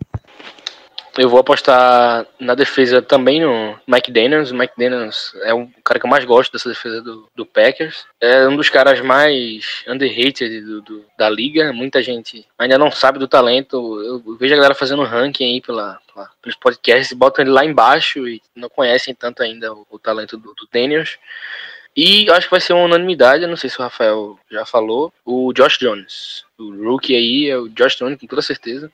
Eu vou apostar na defesa também no Mike Daniels. O Mike Daniels é um cara que eu mais gosto dessa defesa do, do Packers. É um dos caras mais underrated do, do, da liga. Muita gente ainda não sabe do talento. Eu vejo a galera fazendo ranking aí pela, pela pelos podcasts botam ele lá embaixo e não conhecem tanto ainda o, o talento do, do Daniels. E acho que vai ser uma unanimidade, não sei se o Rafael já falou, o Josh Jones. O rookie aí é o Josh Jones, com toda certeza.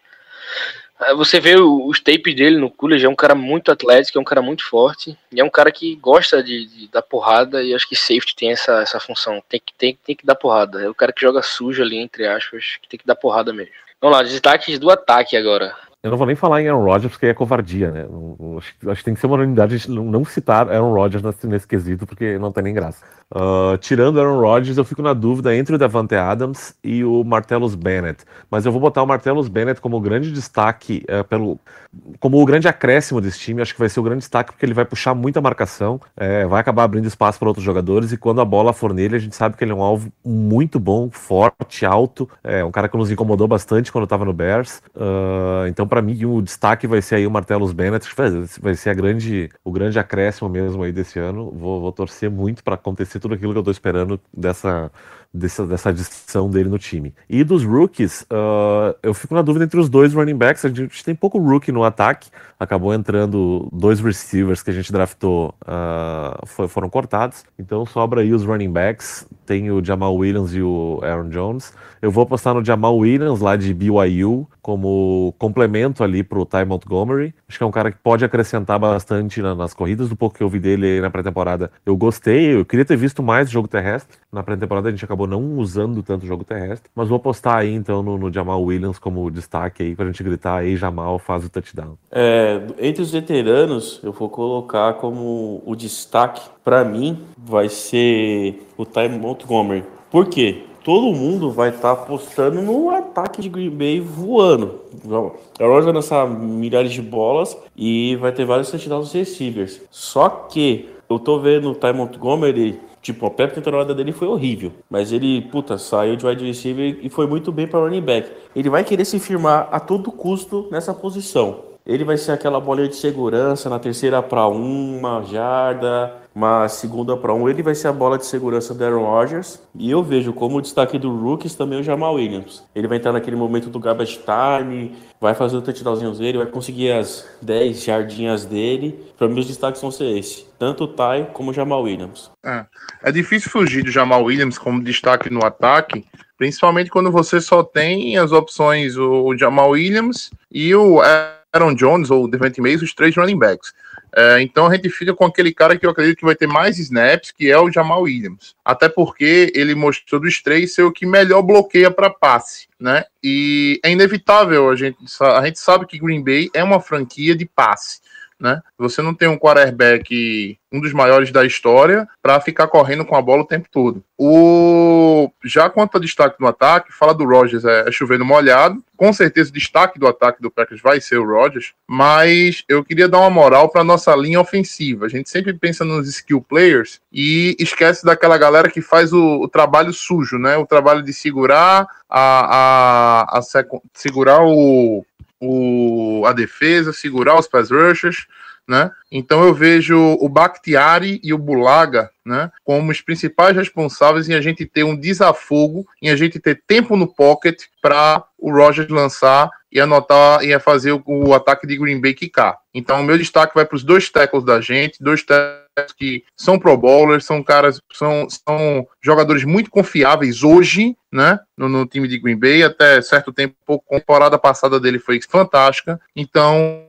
Você vê os tapes dele no college, é um cara muito atlético, é um cara muito forte, e é um cara que gosta de, de dar porrada, e acho que safety tem essa, essa função, tem que, tem, tem que dar porrada. É o cara que joga sujo ali, entre aspas, que tem que dar porrada mesmo. Vamos lá, destaques do ataque agora. Eu não vou nem falar em Aaron Rodgers, porque é covardia, né? Acho, acho que tem que ser uma unanimidade não citar Aaron Rodgers nesse, nesse quesito, porque não tem nem graça. Uh, tirando Aaron Rodgers, eu fico na dúvida entre o Davante Adams e o Martellus Bennett. Mas eu vou botar o Martellus Bennett como grande destaque, uh, pelo, como o grande acréscimo desse time. Acho que vai ser o grande destaque porque ele vai puxar muita marcação, é, vai acabar abrindo espaço para outros jogadores. E quando a bola for nele, a gente sabe que ele é um alvo muito bom, forte, alto. É um cara que nos incomodou bastante quando estava no Bears. Uh, então, para mim, o destaque vai ser aí o Martellus Bennett. Vai ser a grande, o grande acréscimo mesmo aí desse ano. Vou, vou torcer muito para acontecer tudo aquilo que eu tô esperando dessa, dessa, dessa adição dele no time. E dos rookies, uh, eu fico na dúvida entre os dois running backs. A gente tem pouco rookie no ataque. Acabou entrando dois receivers que a gente draftou, uh, foi, foram cortados. Então sobra aí os running backs. Tem o Jamal Williams e o Aaron Jones. Eu vou apostar no Jamal Williams, lá de BYU, como complemento ali pro Ty Montgomery. Acho que é um cara que pode acrescentar bastante na, nas corridas. Do pouco que eu vi dele na pré-temporada, eu gostei. Eu queria ter visto mais jogo terrestre. Na pré-temporada a gente acabou não usando tanto jogo terrestre. Mas vou apostar aí então no, no Jamal Williams como destaque aí pra gente gritar aí Jamal faz o touchdown. É, entre os veteranos, eu vou colocar como o destaque para mim vai ser o Ty Montgomery. Por quê? Todo mundo vai estar tá apostando no ataque de Green Bay voando. A Rose vai lançar milhares de bolas e vai ter vários touchdowns receivers. Só que eu tô vendo o Ty Montgomery, tipo, a pré temporada dele foi horrível. Mas ele, puta, saiu de wide receiver e foi muito bem para running back. Ele vai querer se firmar a todo custo nessa posição. Ele vai ser aquela bolinha de segurança na terceira para uma jarda, uma segunda para um. Ele vai ser a bola de segurança do Aaron Rodgers. E eu vejo como destaque do Rookies também o Jamal Williams. Ele vai entrar naquele momento do garbage time, vai fazer o touchdownzinho dele, vai conseguir as 10 jardinhas dele. Para mim, os destaques vão ser esse: tanto o Ty como o Jamal Williams. É, é difícil fugir do Jamal Williams como destaque no ataque. Principalmente quando você só tem as opções o Jamal Williams e o Aaron Jones ou Devante Mays, os três running backs. É, então a gente fica com aquele cara que eu acredito que vai ter mais snaps, que é o Jamal Williams. Até porque ele mostrou dos três ser o que melhor bloqueia para passe, né? E é inevitável, a gente, a gente sabe que Green Bay é uma franquia de passe né? Você não tem um quarterback, um dos maiores da história, para ficar correndo com a bola o tempo todo. O já quanto a destaque do ataque, fala do Rogers, é, é chovendo molhado. Com certeza o destaque do ataque do Packers vai ser o Rogers, mas eu queria dar uma moral para nossa linha ofensiva. A gente sempre pensa nos skill players e esquece daquela galera que faz o, o trabalho sujo, né? O trabalho de segurar a, a, a segurar o o, a defesa, segurar os pass rushers, né? Então eu vejo o Bakhtiari e o Bulaga, né, como os principais responsáveis em a gente ter um desafogo, em a gente ter tempo no pocket para o Rogers lançar e anotar e fazer o, o ataque de Green Bay quicar. Então o meu destaque vai para os dois tackles da gente, dois tackles que são pro bowlers, são caras, são, são jogadores muito confiáveis hoje, né, no, no time de Green Bay, até certo tempo, a temporada passada dele foi fantástica, então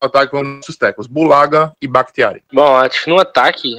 ataque vão nossos tecos, Bulaga e Bakhtiari. Bom, acho que no ataque,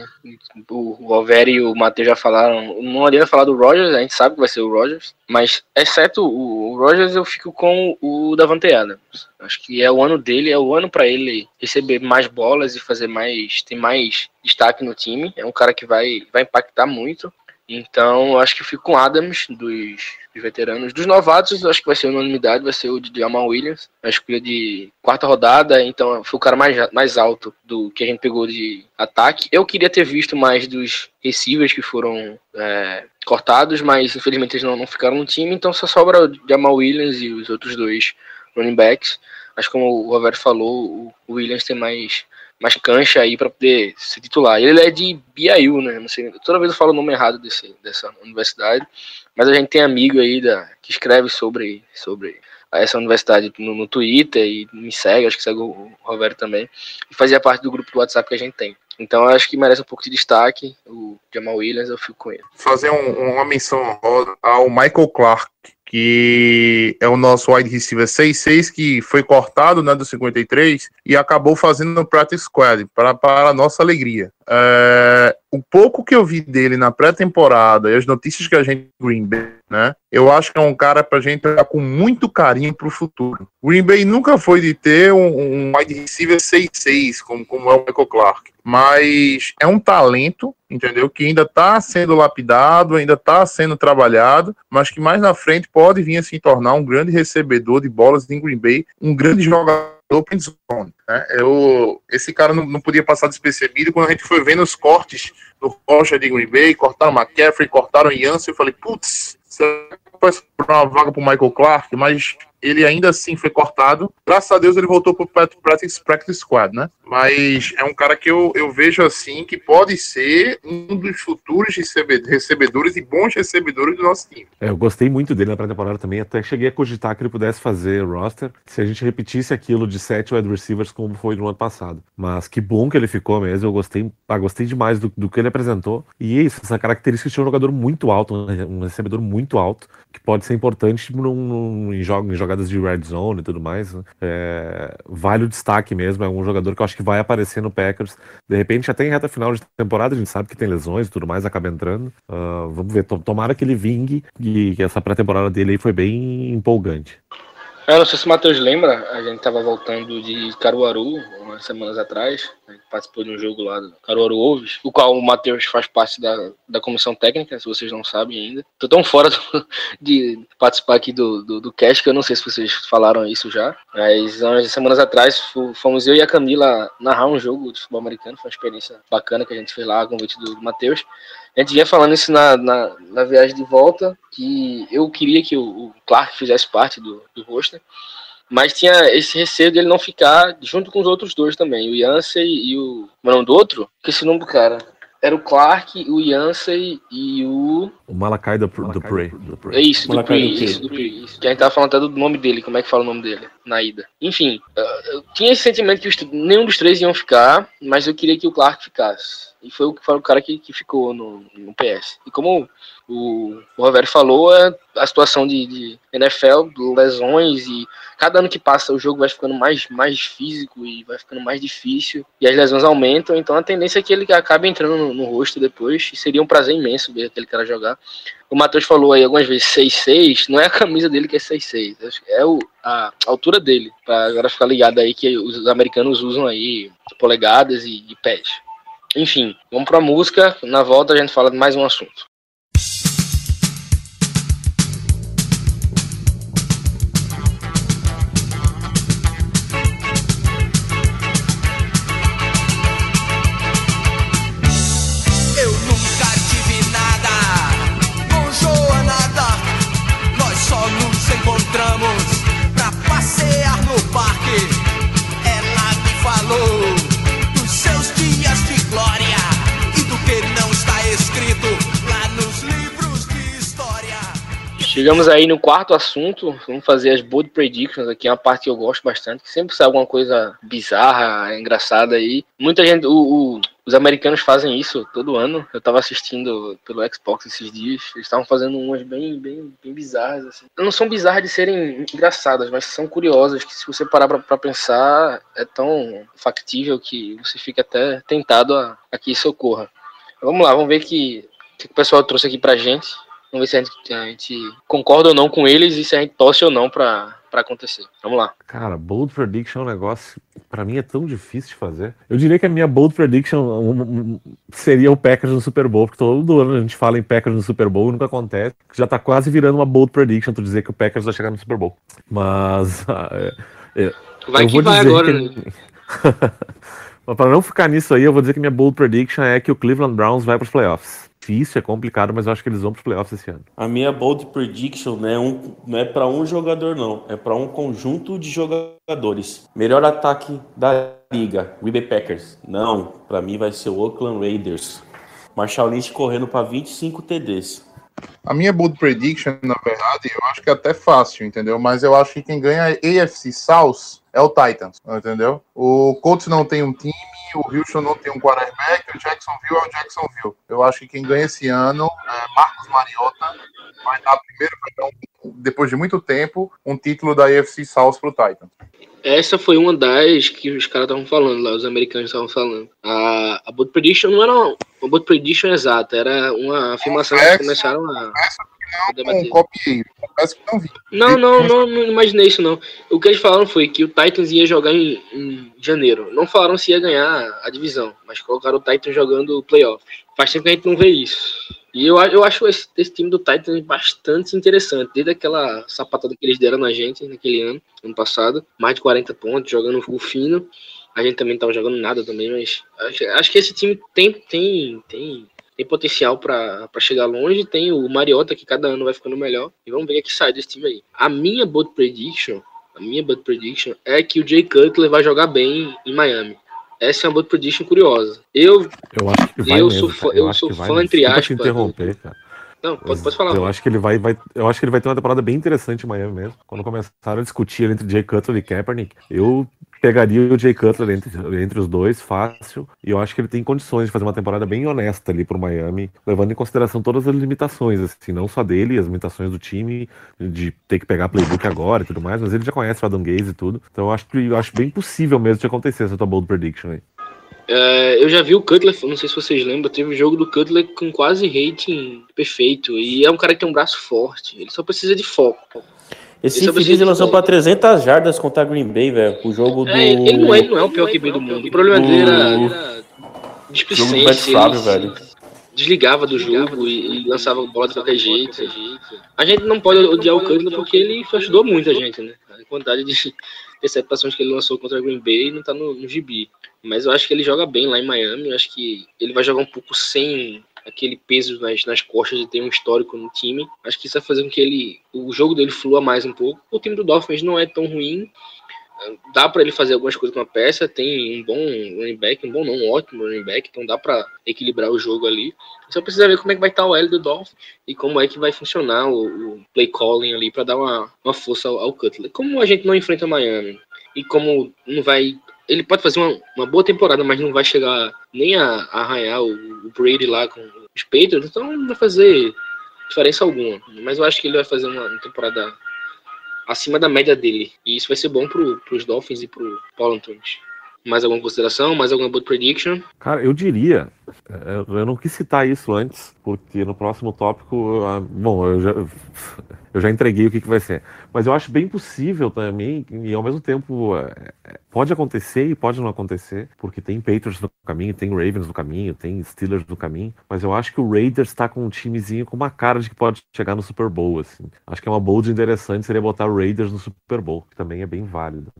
o Alveri e o Matheus já falaram, não adianta falar do Rogers, a gente sabe que vai ser o Rogers, mas exceto o Rogers, eu fico com o Davante Adams. Acho que é o ano dele, é o ano para ele receber mais bolas e fazer mais, ter mais destaque no time. É um cara que vai, vai impactar muito. Então, acho que eu fico com Adams dos, dos, veteranos. Dos novatos, acho que vai ser unanimidade, vai ser o de Jamal Williams. A escolha de quarta rodada, então foi o cara mais, mais alto do que a gente pegou de ataque. Eu queria ter visto mais dos receivers que foram é, cortados, mas infelizmente eles não, não ficaram no time, então só sobra o Jamal Williams e os outros dois running backs. Que como o Roberto falou, o Williams tem mais mais cancha aí para poder se titular. Ele é de BIU, né? Não sei, toda vez eu falo o nome errado desse, dessa universidade, mas a gente tem amigo aí da, que escreve sobre, sobre essa universidade no, no Twitter e me segue, acho que segue o Roberto também, e fazia parte do grupo do WhatsApp que a gente tem. Então acho que merece um pouco de destaque. O Jamal Williams, eu fico com ele. Fazer um, uma menção ao Michael Clark, que é o nosso wide receiver 6-6, que foi cortado né, do 53 e acabou fazendo no practice squad, para, para a nossa alegria. É, o pouco que eu vi dele na pré-temporada e as notícias que a gente Green Bay, né? Eu acho que é um cara pra gente olhar com muito carinho pro futuro. Green Bay nunca foi de ter um, um receiver 6-6, como, como é o Michael Clark. Mas é um talento, entendeu? Que ainda está sendo lapidado, ainda está sendo trabalhado, mas que mais na frente pode vir a se tornar um grande recebedor de bolas em Green Bay, um grande jogador open zone. Né? Eu, esse cara não, não, podia passar despercebido quando a gente foi vendo os cortes do Rocha de Green Bay, cortaram McCaffrey, cortaram Jansen, eu falei, putz, você pode uma vaga para o Michael Clark, mas ele ainda assim foi cortado. Graças a Deus ele voltou para o practice, practice Squad, né? Mas é um cara que eu, eu vejo assim que pode ser um dos futuros recebedores e bons recebedores do nosso time. É, eu gostei muito dele na pré-temporada também, até cheguei a cogitar que ele pudesse fazer roster se a gente repetisse aquilo de sete wide receivers como foi no ano passado. Mas que bom que ele ficou mesmo, eu gostei, ah, gostei demais do, do que ele apresentou. E é isso, essa característica de um jogador muito alto, um recebedor muito alto, que pode ser importante num, num, em, em jogadas de red zone e tudo mais. Né? É, vale o destaque mesmo, é um jogador que eu acho que vai aparecer no Packers. De repente, até em reta final de temporada, a gente sabe que tem lesões e tudo mais, acaba entrando. Uh, vamos ver, tomara que ele vingue e que essa pré-temporada dele aí foi bem empolgante. Eu não sei se o Matheus lembra, a gente estava voltando de Caruaru umas semanas atrás, participou de um jogo lá do Caruaru Wolves, o qual o Matheus faz parte da, da comissão técnica, se vocês não sabem ainda. Tô tão fora do, de participar aqui do, do, do cast que eu não sei se vocês falaram isso já, mas umas semanas atrás fomos eu e a Camila narrar um jogo de futebol americano, foi uma experiência bacana que a gente fez lá, a convite do, do Matheus. A gente vinha falando isso na, na, na, viagem de volta, que eu queria que o, o Clark fizesse parte do, do roster, mas tinha esse receio dele não ficar junto com os outros dois também, o Yancey e o. Como é o nome do outro? Que esse nome do cara. Era o Clark, o Yancey e o. O Malakai do, do, Prey. É isso, do Prey, isso, do Prey. Isso. Que a gente tava falando até do nome dele, como é que fala o nome dele na ida. Enfim, eu tinha esse sentimento que os, nenhum dos três iam ficar, mas eu queria que o Clark ficasse. E foi o, foi o cara que, que ficou no, no PS. E como o, o Roberto falou, é a situação de, de NFL, lesões e cada ano que passa o jogo vai ficando mais, mais físico e vai ficando mais difícil e as lesões aumentam, então a tendência é que ele acabe entrando no, no rosto depois e seria um prazer imenso ver aquele cara jogar. O Matheus falou aí algumas vezes 6'6, não é a camisa dele que é 6'6, é o, a altura dele, pra agora ficar ligado aí que os americanos usam aí polegadas e, e pés. Enfim, vamos pra música, na volta a gente fala de mais um assunto. Chegamos aí no quarto assunto. Vamos fazer as bold predictions aqui, é uma parte que eu gosto bastante. Que sempre sai alguma coisa bizarra, engraçada aí. Muita gente, o, o- os americanos fazem isso todo ano. Eu tava assistindo pelo Xbox esses dias. Eles estavam fazendo umas bem, bem, bem bizarras. Assim. Não são bizarras de serem engraçadas, mas são curiosas. Que se você parar pra pensar, é tão factível que você fica até tentado a, a que isso ocorra. Vamos lá, vamos ver que, que o pessoal trouxe aqui pra gente. Vamos ver se a gente, concorda ou não com eles e se a gente torce ou não pra, pra acontecer. Vamos lá. Cara, bold prediction é um negócio, pra mim é tão difícil de fazer. Eu diria que a minha bold prediction seria o Packers no Super Bowl, porque todo ano a gente fala em Packers no Super Bowl e nunca acontece. Já tá quase virando uma bold prediction tu dizer que o Packers vai chegar no Super Bowl. Mas é, é, Vai eu que vou vai dizer agora, que- né? Mas pra não ficar nisso aí, eu vou dizer que minha bold prediction é que o Cleveland Browns vai pros playoffs. Difícil, é complicado, mas eu acho que eles vão pros playoffs esse ano. A minha bold prediction não é, um, não é para um jogador, não. É para um conjunto de jogadores. Melhor ataque da liga, Green Bay Packers. Não, para mim vai ser o Oakland Raiders. Marshall Lynch correndo para 25 TDs. A minha bold prediction, na verdade, eu acho que é até fácil, entendeu? Mas eu acho que quem ganha a AFC South é o Titans, entendeu? O Colts não tem um time, o Houston não tem um quarterback, o Jacksonville é o Jacksonville. Eu acho que quem ganha esse ano é Marcos Mariota, vai dar primeiro, vai dar um- depois de muito tempo, um título da AFC South pro Titans. Essa foi uma das que os caras estavam falando lá, os americanos estavam falando. A, a bold prediction não era uma, uma bold prediction exata, era uma afirmação que começaram a, a Não, copiei, confesso que não vi. Não, não, não, não imaginei isso não. O que eles falaram foi que o Titans ia jogar em, em janeiro. Não falaram se ia ganhar a divisão, mas colocaram o Titans jogando playoffs. Faz tempo que a gente não vê isso. E eu, eu acho esse, esse time do Titans bastante interessante. Desde aquela sapatada que eles deram na gente naquele ano, ano passado. Mais de 40 pontos, jogando full fino. A gente também não tava jogando nada também, mas acho, acho que esse time tem, tem, tem, tem potencial pra chegar longe. Tem o Mariota, que cada ano vai ficando melhor. E vamos ver o que sai desse time aí. A minha bold prediction, a minha bold prediction é que o Jay Cutler vai jogar bem em Miami. Essa é uma bold prediction curiosa. Eu. Eu acho que vai Eu mesmo, sou fã- eu acho sou fã, mesmo. entre aspas, interromper, cara. Não, pode, pode falar. Eu mano. acho que ele vai, vai, eu acho que ele vai ter uma temporada bem interessante em Miami mesmo. Quando começaram a discutir entre Jay Cutler e Kaepernick, eu pegaria o Jay Cutler entre, entre os dois, fácil. E eu acho que ele tem condições de fazer uma temporada bem honesta ali pro Miami, levando em consideração todas as limitações, assim, não só dele, as limitações do time, de ter que pegar playbook agora e tudo mais, mas ele já conhece o Adam Gaze e tudo. Então eu acho que eu acho bem possível mesmo de acontecer essa tua bold prediction aí. É, eu já vi o Cutler, não sei se vocês lembram, teve um jogo do Cutler com quase rating perfeito. E é um cara que tem um braço forte. Ele só precisa de foco. Esse é preciso lançou para 300 jardas contra a Green Bay, velho. O jogo do. É, ele, não é, ele não é o pior QB do mundo. O problema dele era, era jogo do velho. Desligava do jogo e, e lançava a bola de qualquer jeito. A gente não pode odiar o Cutler porque ele ajudou muita gente, né? A quantidade de interceptações que ele lançou contra a Green Bay não tá no, no gibi. Mas eu acho que ele joga bem lá em Miami. Eu acho que ele vai jogar um pouco sem aquele peso nas, nas costas de ter um histórico no time. Acho que isso vai fazer com que ele o jogo dele flua mais um pouco. O time do Dolphins não é tão ruim. Dá pra ele fazer algumas coisas com a peça. Tem um bom running back, um bom não, um ótimo running back. Então dá pra equilibrar o jogo ali. Só precisa ver como é que vai estar o L do Dolphins e como é que vai funcionar o, o play calling ali pra dar uma, uma força ao, ao Cutler. Como a gente não enfrenta Miami e como não vai ele pode fazer uma, uma boa temporada, mas não vai chegar nem a, a arranhar o, o Brady lá com os Patriots, então não vai fazer diferença alguma. Mas eu acho que ele vai fazer uma, uma temporada acima da média dele. E isso vai ser bom pro, pros Dolphins e pro Paulo Antunes. Mais alguma consideração? Mais alguma bold prediction? Cara, eu diria, é, eu não quis citar isso antes, porque no próximo tópico, ah, bom, eu já, eu já entreguei o que, que vai ser. Mas eu acho bem possível também, e ao mesmo tempo é, é, pode acontecer e pode não acontecer, porque tem Patriots no caminho, tem Ravens no caminho, tem Steelers no caminho, mas eu acho que o Raiders está com um timezinho com uma cara de que pode chegar no Super Bowl, assim. Acho que é uma bold interessante seria botar o Raiders no Super Bowl, que também é bem válido.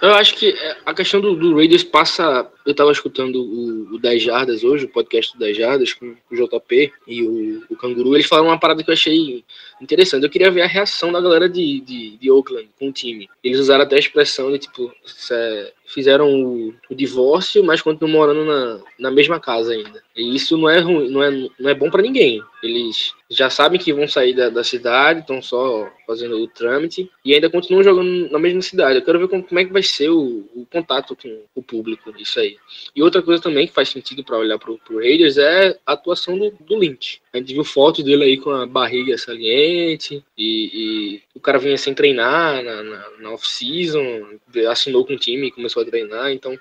Eu acho que é, a questão do, do Raiders passa. Eu tava escutando o, o 10 Jardas hoje, o podcast do 10 Jardas, com o JP e o, o Canguru. Eles falaram uma parada que eu achei interessante. Eu queria ver a reação da galera de, de, de Oakland com o time. Eles usaram até a expressão de tipo, é, fizeram o, o, divórcio, mas continuam morando na, na mesma casa ainda. E isso não é ruim, não é, não é bom para ninguém. Eles já sabem que vão sair da, da cidade, estão só fazendo o trâmite e ainda continuam jogando na mesma cidade. Eu quero ver como, como é que vai ser o, o, contato com o público, isso aí. E outra coisa também que faz sentido para olhar pro, pro Raiders é a atuação do, do Lynch. A gente viu foto dele aí com a barriga saliente e, e o cara vinha sem treinar na, na, na off-season, assinou com o time e começou a treinar, então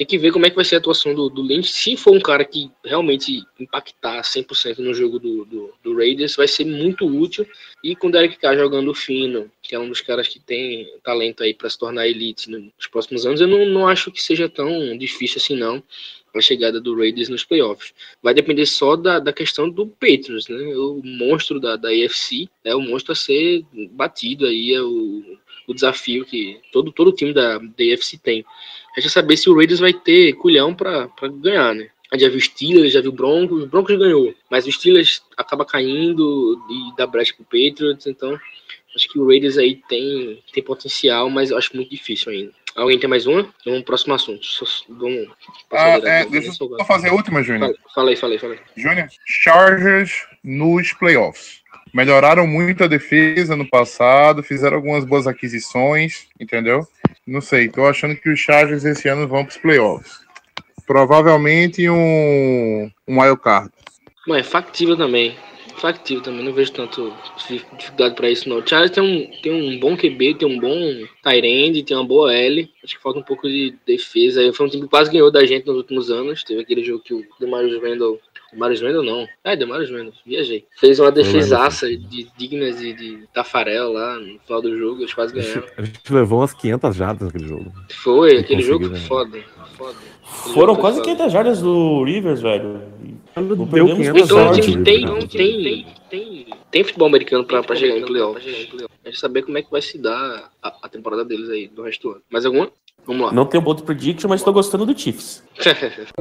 tem que ver como é que vai ser a atuação do, do Lynch. Se for um cara que realmente impactar 100% no jogo do, do, do, Raiders, vai ser muito útil. E com o Derek Carr jogando fino, que é um dos caras que tem talento aí para se tornar elite nos próximos anos, eu não, não acho que seja tão difícil assim, não a chegada do Raiders nos playoffs. Vai depender só da, da questão do Patriots, né? O monstro da, da AFC é o monstro a ser batido aí, é o, o desafio que todo, todo time da, da AFC tem. Resta saber se o Raiders vai ter culhão para ganhar, né? A gente já viu o Steelers, já viu o Broncos, o Broncos ganhou, mas o Steelers acaba caindo e dá brecha pro Patriots, então acho que o Raiders aí tem, tem potencial, mas eu acho muito difícil ainda. Alguém tem mais uma? Vamos próximo assunto. Vamos ah, é, deixa eu só fazer a última, Júnior. Falei, falei, falei. Júnior, Chargers nos playoffs. Melhoraram muito a defesa no passado, fizeram algumas boas aquisições, entendeu? Não sei, tô achando que os Chargers esse ano vão para os playoffs. Provavelmente um, um wildcard. Bom, é factível também. Factível também, não vejo tanto dificuldade para isso não. O Chargers tem um, tem um bom QB, tem um bom tight tem uma boa L. Acho que falta um pouco de defesa. Foi um time que quase ganhou da gente nos últimos anos. Teve aquele jogo que o Demarius Randall Demarius Randall não. É, Demarius Randall. Viajei. Fez uma defesaça de dignas de, de Tafarel lá no final do jogo. Eles quase ganharam. A gente levou umas 500 jardas naquele jogo. Foi, aquele jogo foi foda. foda. Foram quase 500 jardas do Rivers, velho. Deu 500 então, tem, tem, tem, tem, tem futebol americano pra, pra chegar em playoff. A gente saber como é que vai se dar a, a temporada deles aí, do resto do ano. Mais alguma? Vamos lá. Não tenho ponto prediction, mas tô gostando do Chiefs.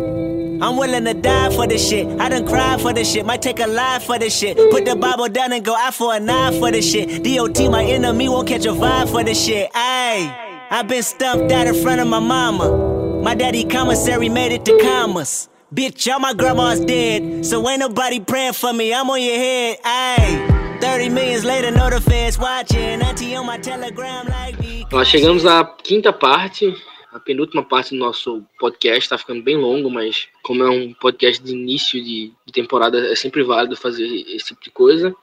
I'm willing to die for this shit. I done cried for this shit. Might take a life for this shit. Put the Bible down and go out for a knife for this shit. DOT, my enemy, won't catch a vibe for this shit. Ayy, i been stumped out in front of my mama. My daddy commissary made it to commas. Bitch, all my grandma's dead. So ain't nobody praying for me. I'm on your head. Ayy, 30 millions later, know the watching. Auntie on my telegram like me. Nós chegamos à quinta parte, a penúltima parte do nosso podcast. Está ficando bem longo, mas como é um podcast de início de temporada, é sempre válido fazer esse tipo de coisa.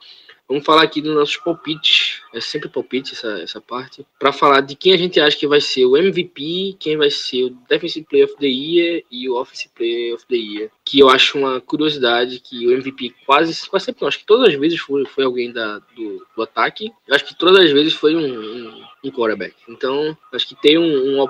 Vamos falar aqui dos nossos palpites. É sempre palpite essa, essa parte. Para falar de quem a gente acha que vai ser o MVP, quem vai ser o Defensive Player of the Year e o Offensive Player of the Year. Que eu acho uma curiosidade que o MVP quase, quase sempre, não, acho que todas as vezes foi, foi alguém da, do, do ataque. Eu acho que todas as vezes foi um, um, um quarterback. Então, acho que tem um, um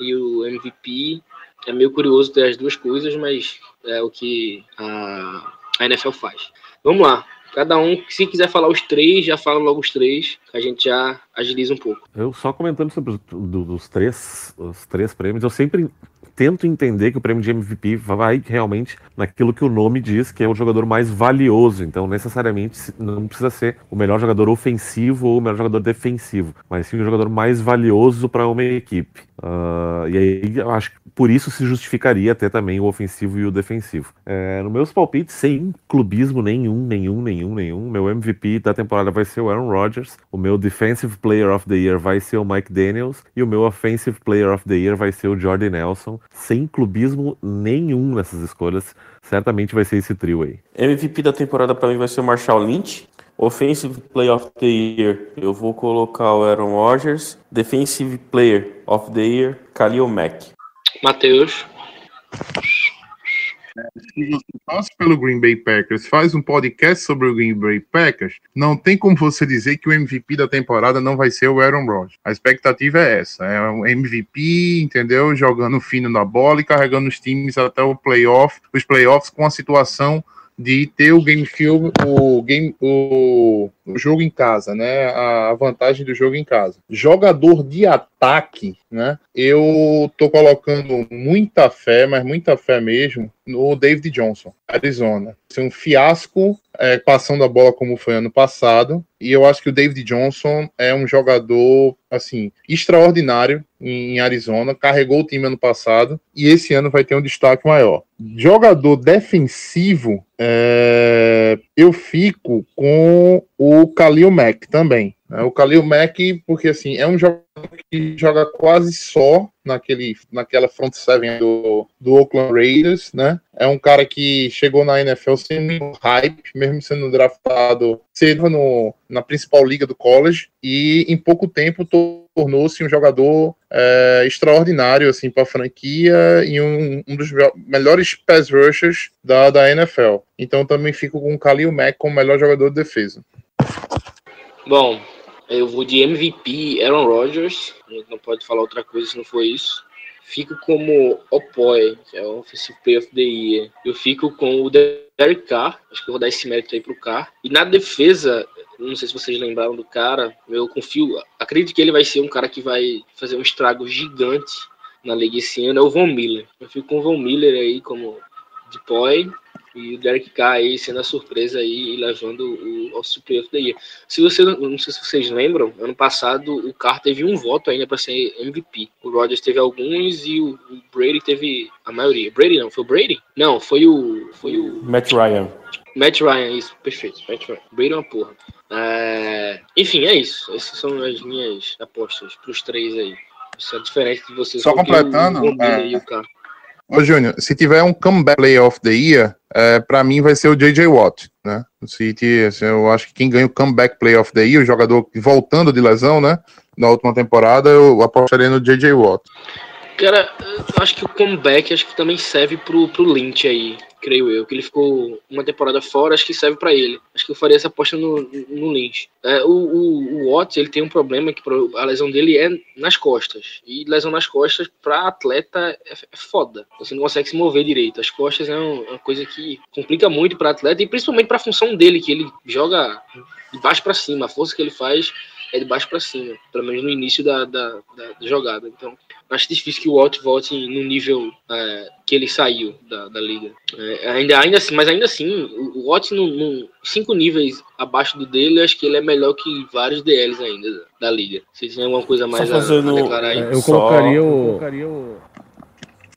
e o MVP. É meio curioso ter as duas coisas, mas é o que a, a NFL faz. Vamos lá. Cada um, se quiser falar os três, já fala logo os três, a gente já agiliza um pouco. Eu só comentando sobre os três, os três prêmios, eu sempre tento entender que o prêmio de MVP vai realmente naquilo que o nome diz, que é o jogador mais valioso. Então, necessariamente, não precisa ser o melhor jogador ofensivo ou o melhor jogador defensivo, mas sim o jogador mais valioso para uma equipe. Uh, e aí, eu acho que por isso se justificaria até também o ofensivo e o defensivo. É, no meus palpites, sem clubismo nenhum, nenhum, nenhum, nenhum, meu MVP da temporada vai ser o Aaron Rodgers, o meu Defensive Player of the Year vai ser o Mike Daniels e o meu Offensive Player of the Year vai ser o Jordan Nelson sem clubismo nenhum nessas escolhas. Certamente vai ser esse trio aí. MVP da temporada para mim vai ser o Marshall Lynch. Offensive Player of the Year, eu vou colocar o Aaron Rodgers. Defensive Player of the Year, Khalil Mack. Matheus. Se você torce pelo Green Bay Packers, faz um podcast sobre o Green Bay Packers, não tem como você dizer que o MVP da temporada não vai ser o Aaron Rodgers. A expectativa é essa, é um MVP, entendeu? Jogando fino na bola e carregando os times até o playoff, os playoffs com a situação de ter o game film, o game, o, o jogo em casa, né? A vantagem do jogo em casa. Jogador de ataque, né? Eu tô colocando muita fé, mas muita fé mesmo, no David Johnson, Arizona. Ser um fiasco é, passando a bola como foi ano passado. E eu acho que o David Johnson é um jogador assim extraordinário em Arizona. Carregou o time ano passado e esse ano vai ter um destaque maior. Jogador defensivo, é, eu fico com o Khalil Mack também. O Khalil Mack, porque assim, é um jogador que joga quase só naquele, naquela front seven do, do Oakland Raiders, né? É um cara que chegou na NFL sem hype, mesmo sendo draftado cedo no, na principal liga do college, e em pouco tempo tornou-se um jogador é, extraordinário assim para a franquia e um, um, dos melhores pass rushers da, da NFL. Então também fico com o Khalil Mack como melhor jogador de defesa. Bom, eu vou de MVP Aaron Rodgers. A gente não pode falar outra coisa se não for isso. Fico como Opoy, que é o Offensive Player of the Year. Eu fico com o Derek Carr. Acho que eu vou dar esse mérito aí pro Carr. E na defesa, não sei se vocês lembraram do cara. Eu confio, acredito que ele vai ser um cara que vai fazer um estrago gigante na liga esse ano. É o Von Miller. Eu fico com o Von Miller aí como Depoy. E o Derek Carr aí sendo a surpresa aí e levando o, o Super of the Year. Se você, não sei se vocês lembram, ano passado o Carr teve um voto ainda para ser MVP. O Rodgers teve alguns e o, o, Brady teve a maioria. Brady não, foi o Brady? Não, foi o. Foi o. Matt Ryan. Matt Ryan, isso, perfeito. Matt Ryan. Brady é uma porra. É... Enfim, é isso. Essas são as minhas apostas para os três aí. Isso é diferente de vocês. Só completando. O, o é... e o Carr. Ô, Júnior, se tiver um comeback play of the year, é, para mim vai ser o J.J. Watt, né? O City, assim, eu acho que quem ganha o comeback play of the year, o jogador voltando de lesão, né? Na última temporada, eu apostaria no J.J. Watt. Cara, acho que o comeback acho que também serve pro, pro Lynch aí creio eu, que ele ficou uma temporada fora, acho que serve para ele. Acho que eu faria essa aposta no, no Lynch. É, o, o, o Watts, ele tem um problema que a lesão dele é nas costas. E lesão nas costas, para atleta, é, é, foda. Você não consegue se mover direito. As costas é, um, é uma coisa que complica muito para atleta e principalmente para a função dele, que ele joga de baixo para cima. A força que ele faz é de baixo para cima, pelo menos no início da, da, da, da jogada. Então, acho difícil que o Walt volte no nível é, que ele saiu da, da liga. É, ainda, ainda assim, mas ainda assim, o, o Walt, no, no, cinco níveis abaixo do dele, acho que ele é melhor que vários DLs ainda da, da liga. Se tem alguma coisa mais a, a, declarar aí. É, eu colocaria o. Eu colocaria o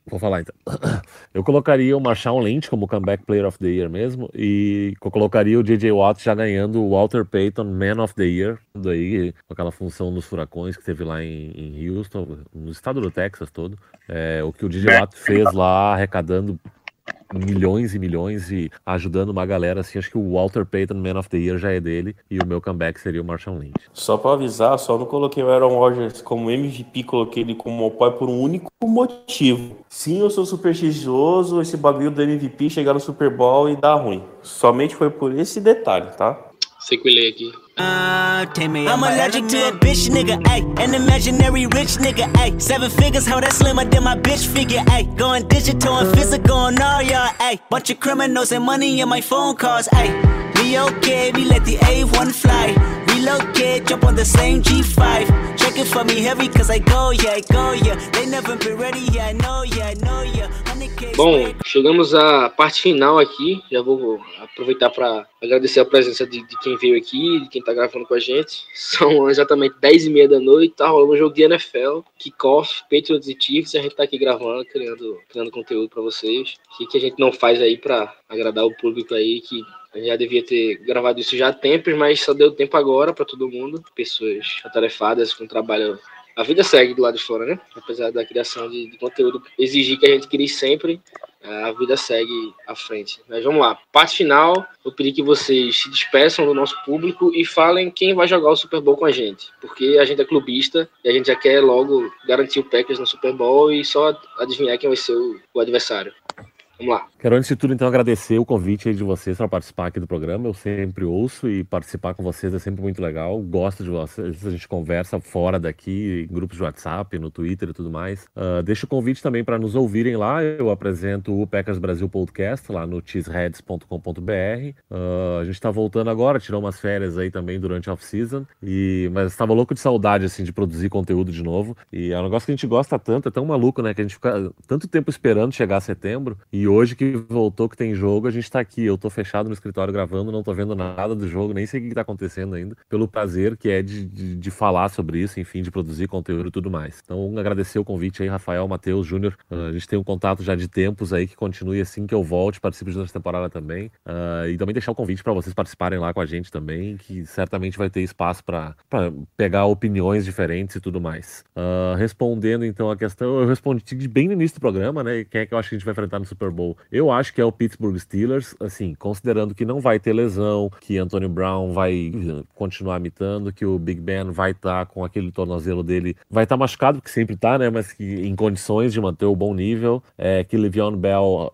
Vou falar então. Eu colocaria o Marshall Lynch como comeback player of the year mesmo e colocaria o JJ Watt já ganhando o Walter Payton Man of the Year, daí com aquela função nos furacões que teve lá em, em Houston, no estado do Texas todo. É, o que o DJ Watt fez lá arrecadando milhões e milhões e ajudando uma galera assim. Acho que o Walter Payton, Man of the Year, já é dele e o meu comeback seria o Marshall Lynch. Só para avisar, só não coloquei o Aaron Rodgers como MVP, coloquei ele como apoio por um único motivo. Sim, eu sou supersticioso, esse bagulho do MVP chegar no Super Bowl e dar ruim. Somente foi por esse detalhe, tá? Sequelei aqui. Uh, I'm allergic to a bitch nigga, ayy. An imaginary rich nigga, ayy. Seven figures, how that slimmer than my bitch figure, ayy. Going digital and physical on all y'all, ayy. Bunch of criminals and money in my phone calls, ayy. We okay, we let the A1 fly. Relocate, jump on the same G5. Check it for me heavy, cause I go, yeah, I go, yeah. They never been ready, yeah, I know, yeah, I know, yeah. Bom, chegamos à parte final aqui. Já vou aproveitar para agradecer a presença de, de, quem veio aqui, de quem está gravando com a gente. São exatamente 10 e meia da noite, tá rolando um jogo de NFL, kickoff, Patriots e Chiefs, a gente está aqui gravando, criando, criando conteúdo para vocês. O que, que a gente não faz aí para agradar o público aí, que já devia ter gravado isso já há tempos, mas só deu tempo agora para todo mundo. Pessoas atarefadas com trabalho a vida segue do lado de fora, né? Apesar da criação de, de conteúdo exigir que a gente crie sempre, a vida segue à frente. Mas vamos lá, parte final. Eu pedi que vocês se despeçam do nosso público e falem quem vai jogar o Super Bowl com a gente, porque a gente é clubista e a gente já quer logo garantir o Packers no Super Bowl e só adivinhar quem vai ser o, o adversário. Vamos lá. Quero antes de tudo então agradecer o convite de vocês para participar aqui do programa. Eu sempre ouço e participar com vocês é sempre muito legal. Gosto de vocês, a gente conversa fora daqui, em grupos de WhatsApp, no Twitter e tudo mais. Uh, deixo o convite também para nos ouvirem lá. Eu apresento o Packers Brasil Podcast lá no cheeseheads.com.br. Uh, a gente está voltando agora, tirou umas férias aí também durante a off-season, e... mas estava louco de saudade assim de produzir conteúdo de novo. E é um negócio que a gente gosta tanto, é tão maluco, né? Que a gente fica tanto tempo esperando chegar setembro e hoje que voltou, que tem jogo, a gente tá aqui. Eu tô fechado no escritório gravando, não tô vendo nada do jogo, nem sei o que tá acontecendo ainda. Pelo prazer que é de, de, de falar sobre isso, enfim, de produzir conteúdo e tudo mais. Então, agradecer o convite aí, Rafael, Matheus, Júnior. Uh, a gente tem um contato já de tempos aí que continue assim que eu volte, participe de outra temporada também. Uh, e também deixar o convite para vocês participarem lá com a gente também, que certamente vai ter espaço para pegar opiniões diferentes e tudo mais. Uh, respondendo então a questão, eu respondi bem no início do programa, né? Quem é que eu acho que a gente vai enfrentar no Super Bowl? Eu acho que é o Pittsburgh Steelers, assim, considerando que não vai ter lesão, que Antonio Brown vai continuar mitando, que o Big Ben vai estar tá com aquele tornozelo dele, vai estar tá machucado, que sempre tá, né? Mas que em condições de manter o bom nível, é, que Le'Veon Bell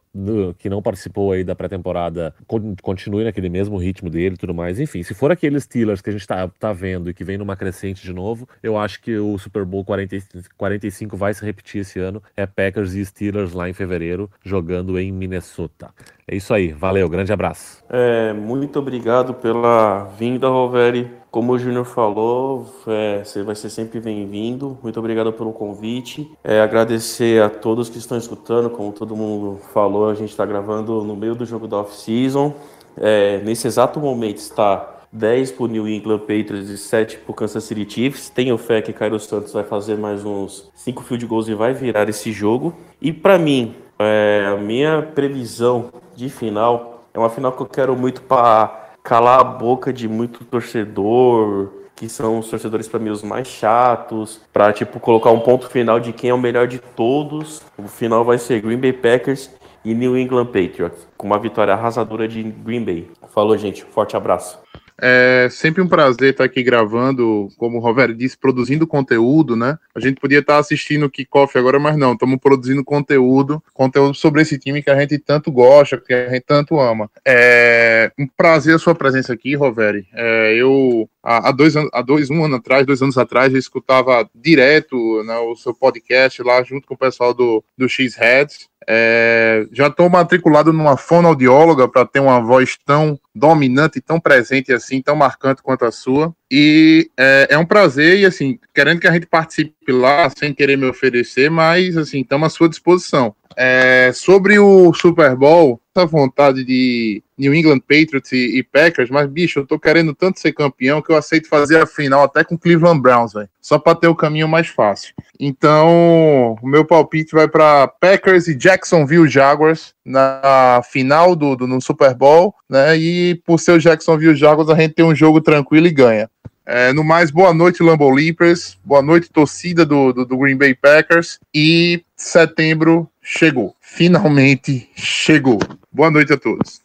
que não participou aí da pré-temporada continue naquele mesmo ritmo dele e tudo mais. Enfim, se for aqueles Steelers que a gente tá, tá vendo e que vem numa crescente de novo, eu acho que o Super Bowl 40, 45 vai se repetir esse ano. É Packers e Steelers lá em fevereiro, jogando em Minnesota. É isso aí, valeu, grande abraço. É, muito obrigado pela vinda, Roveri. Como o Júnior falou, é, você vai ser sempre bem-vindo. Muito obrigado pelo convite. É, agradecer a todos que estão escutando. Como todo mundo falou, a gente está gravando no meio do jogo da off-season. É, nesse exato momento está 10 para o New England Patriots e 7 para o Kansas City Chiefs. Tenho fé que Cairo Santos vai fazer mais uns 5 field goals e vai virar esse jogo. E para mim, é, a minha previsão de final é uma final que eu quero muito para calar a boca de muito torcedor, que são os torcedores para mim os mais chatos, para tipo colocar um ponto final de quem é o melhor de todos. O final vai ser Green Bay Packers e New England Patriots, com uma vitória arrasadora de Green Bay. Falou, gente. Forte abraço. É sempre um prazer estar aqui gravando, como o Roberto disse, produzindo conteúdo, né? A gente podia estar assistindo o kickoff agora, mas não, estamos produzindo conteúdo, conteúdo sobre esse time que a gente tanto gosta, que a gente tanto ama. É um prazer a sua presença aqui, Roveri. É, eu há dois anos, há dois, um ano atrás, dois anos atrás, eu escutava direto né, o seu podcast lá junto com o pessoal do, do X-Heads. É, já estou matriculado numa fonoaudióloga para ter uma voz tão dominante, tão presente assim, tão marcante quanto a sua. E é, é, um prazer, e assim, querendo que a gente participe lá, sem querer me oferecer, mas assim, estamos à sua disposição. É, sobre o Super Bowl, essa vontade de New England Patriots e, e, Packers, mas bicho, eu tô querendo tanto ser campeão que eu aceito fazer a final até com Cleveland Browns, velho. Só para ter o caminho mais fácil. Então, o meu palpite vai para Packers e Jacksonville Jaguars na final do, do no Super Bowl, né? E por ser o Jacksonville Jaguars, a gente tem um jogo tranquilo e ganha. É, no mais, boa noite, Lambeau Leapers. Boa noite, torcida do, do, do, Green Bay Packers. E setembro chegou. Finalmente chegou. Boa noite a todos.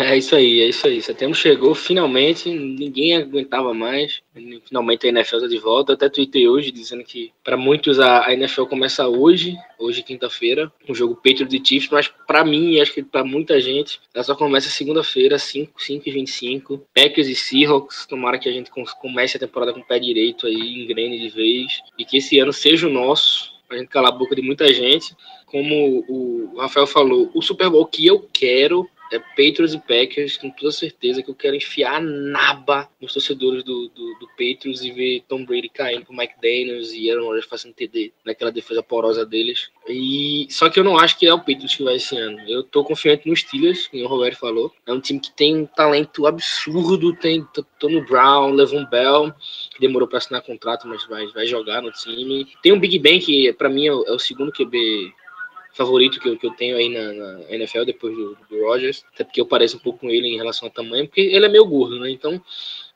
É isso aí, é isso aí. Setembro chegou, finalmente, ninguém aguentava mais. Finalmente a NFL está de volta. Eu até tuitei hoje dizendo que para muitos a, a, NFL começa hoje, hoje quinta-feira, um jogo Patriots de Chiefs, mas para mim e acho que para muita gente, ela só começa segunda-feira, 5, 5 e 25. Packers e Seahawks, tomara que a gente comece a temporada com o pé direito aí, engrene de vez, e que esse ano seja o nosso, pra gente calar a boca de muita gente. Como o Rafael falou, o Super Bowl que eu quero é Patriots e Packers, com toda certeza que eu quero enfiar a naba nos torcedores do, do, do Patriots e ver Tom Brady caindo pro Mike Daniels e Aaron Rodgers fazendo TD naquela defesa porosa deles. E só que eu não acho que é o Patriots que vai esse ano. Eu tô confiante nos Steelers, como o Roberto falou. É um time que tem um talento absurdo, tem Tony Brown, Levon Bell, que demorou para assinar contrato, mas vai, vai jogar no time. Tem um Big Ben que para mim é o, é o segundo QB favorito que eu, que eu tenho aí na, na NFL depois do, do Rogers, até porque eu pareço um pouco com ele em relação ao tamanho, porque ele é meio gordo, né? Então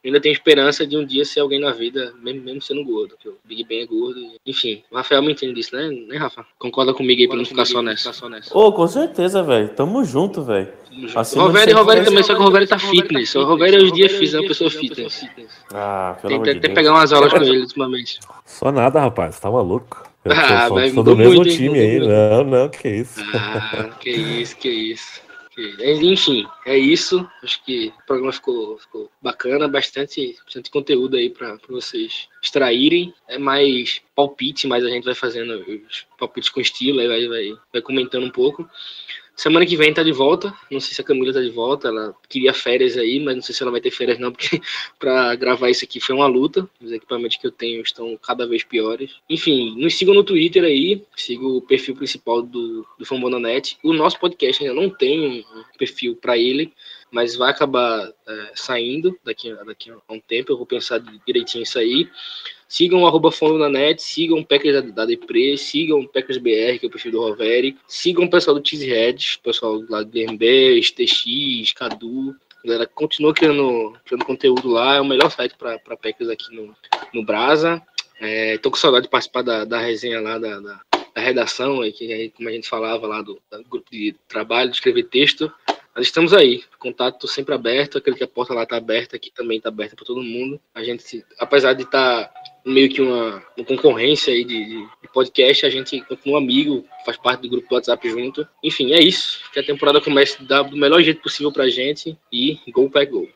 ainda tenho esperança de um dia ser alguém na vida, mesmo, mesmo sendo gordo, porque o Big Ben é gordo. Enfim, o Rafael me entende disso, né, né Rafa? Concorda comigo aí pra não ficar só nessa. Ô, oh, com certeza, velho. Tamo junto, velho. Assim, o Rovério, Rovério também, só que o Rovério tá fitness. O Rovério hoje em dia fiz, é uma pessoa fitness. Ah, pelo Tem até pegar umas aulas com ele ultimamente. Só nada, rapaz. Tá maluco. Eu Ah, sou- sou do mesmo muito, time aí. Não, não, que isso. Ah, que isso, que isso. Enfim, é isso. Acho que o programa ficou, ficou bacana, bastante, bastante conteúdo aí para vocês extraírem. É mais palpite, mas a gente vai fazendo os palpites com estilo, aí vai, vai, vai comentando um pouco. Semana que vem tá de volta. Não sei se a Camila tá de volta. Ela queria férias aí, mas não sei se ela vai ter férias não, porque para gravar isso aqui foi uma luta. Os equipamentos que eu tenho estão cada vez piores. Enfim, nos sigam no Twitter aí. Siga o perfil principal do, do Fambonanet. O nosso podcast ainda não tem um perfil para ele, mas vai acabar é, saindo daqui, daqui a um tempo. Eu vou pensar direitinho isso aí. Sigam o Fundo na Net, sigam o Packers da, Depre, sigam o Packers BR, que é o perfil do Roveri, sigam o pessoal do Cheeseheads, o pessoal lá do DMB, TX, Cadu. Galera, continua criando, criando conteúdo lá, é o melhor site para Packers aqui no, no Brasa. É, tô com saudade de participar da, da resenha lá da, da, da redação, aí, que, aí, como a gente falava lá do, do grupo de trabalho, de escrever texto. Mas estamos aí, contato sempre aberto, aquele que a porta lá tá aberta, aqui também tá aberta para todo mundo. A gente, apesar de estar meio que uma, uma concorrência aí de, de- podcast, a gente continua amigo, faz parte do grupo do WhatsApp junto. Enfim, é isso. Que a temporada comece da- do melhor jeito possível pra gente e Go Pack Go.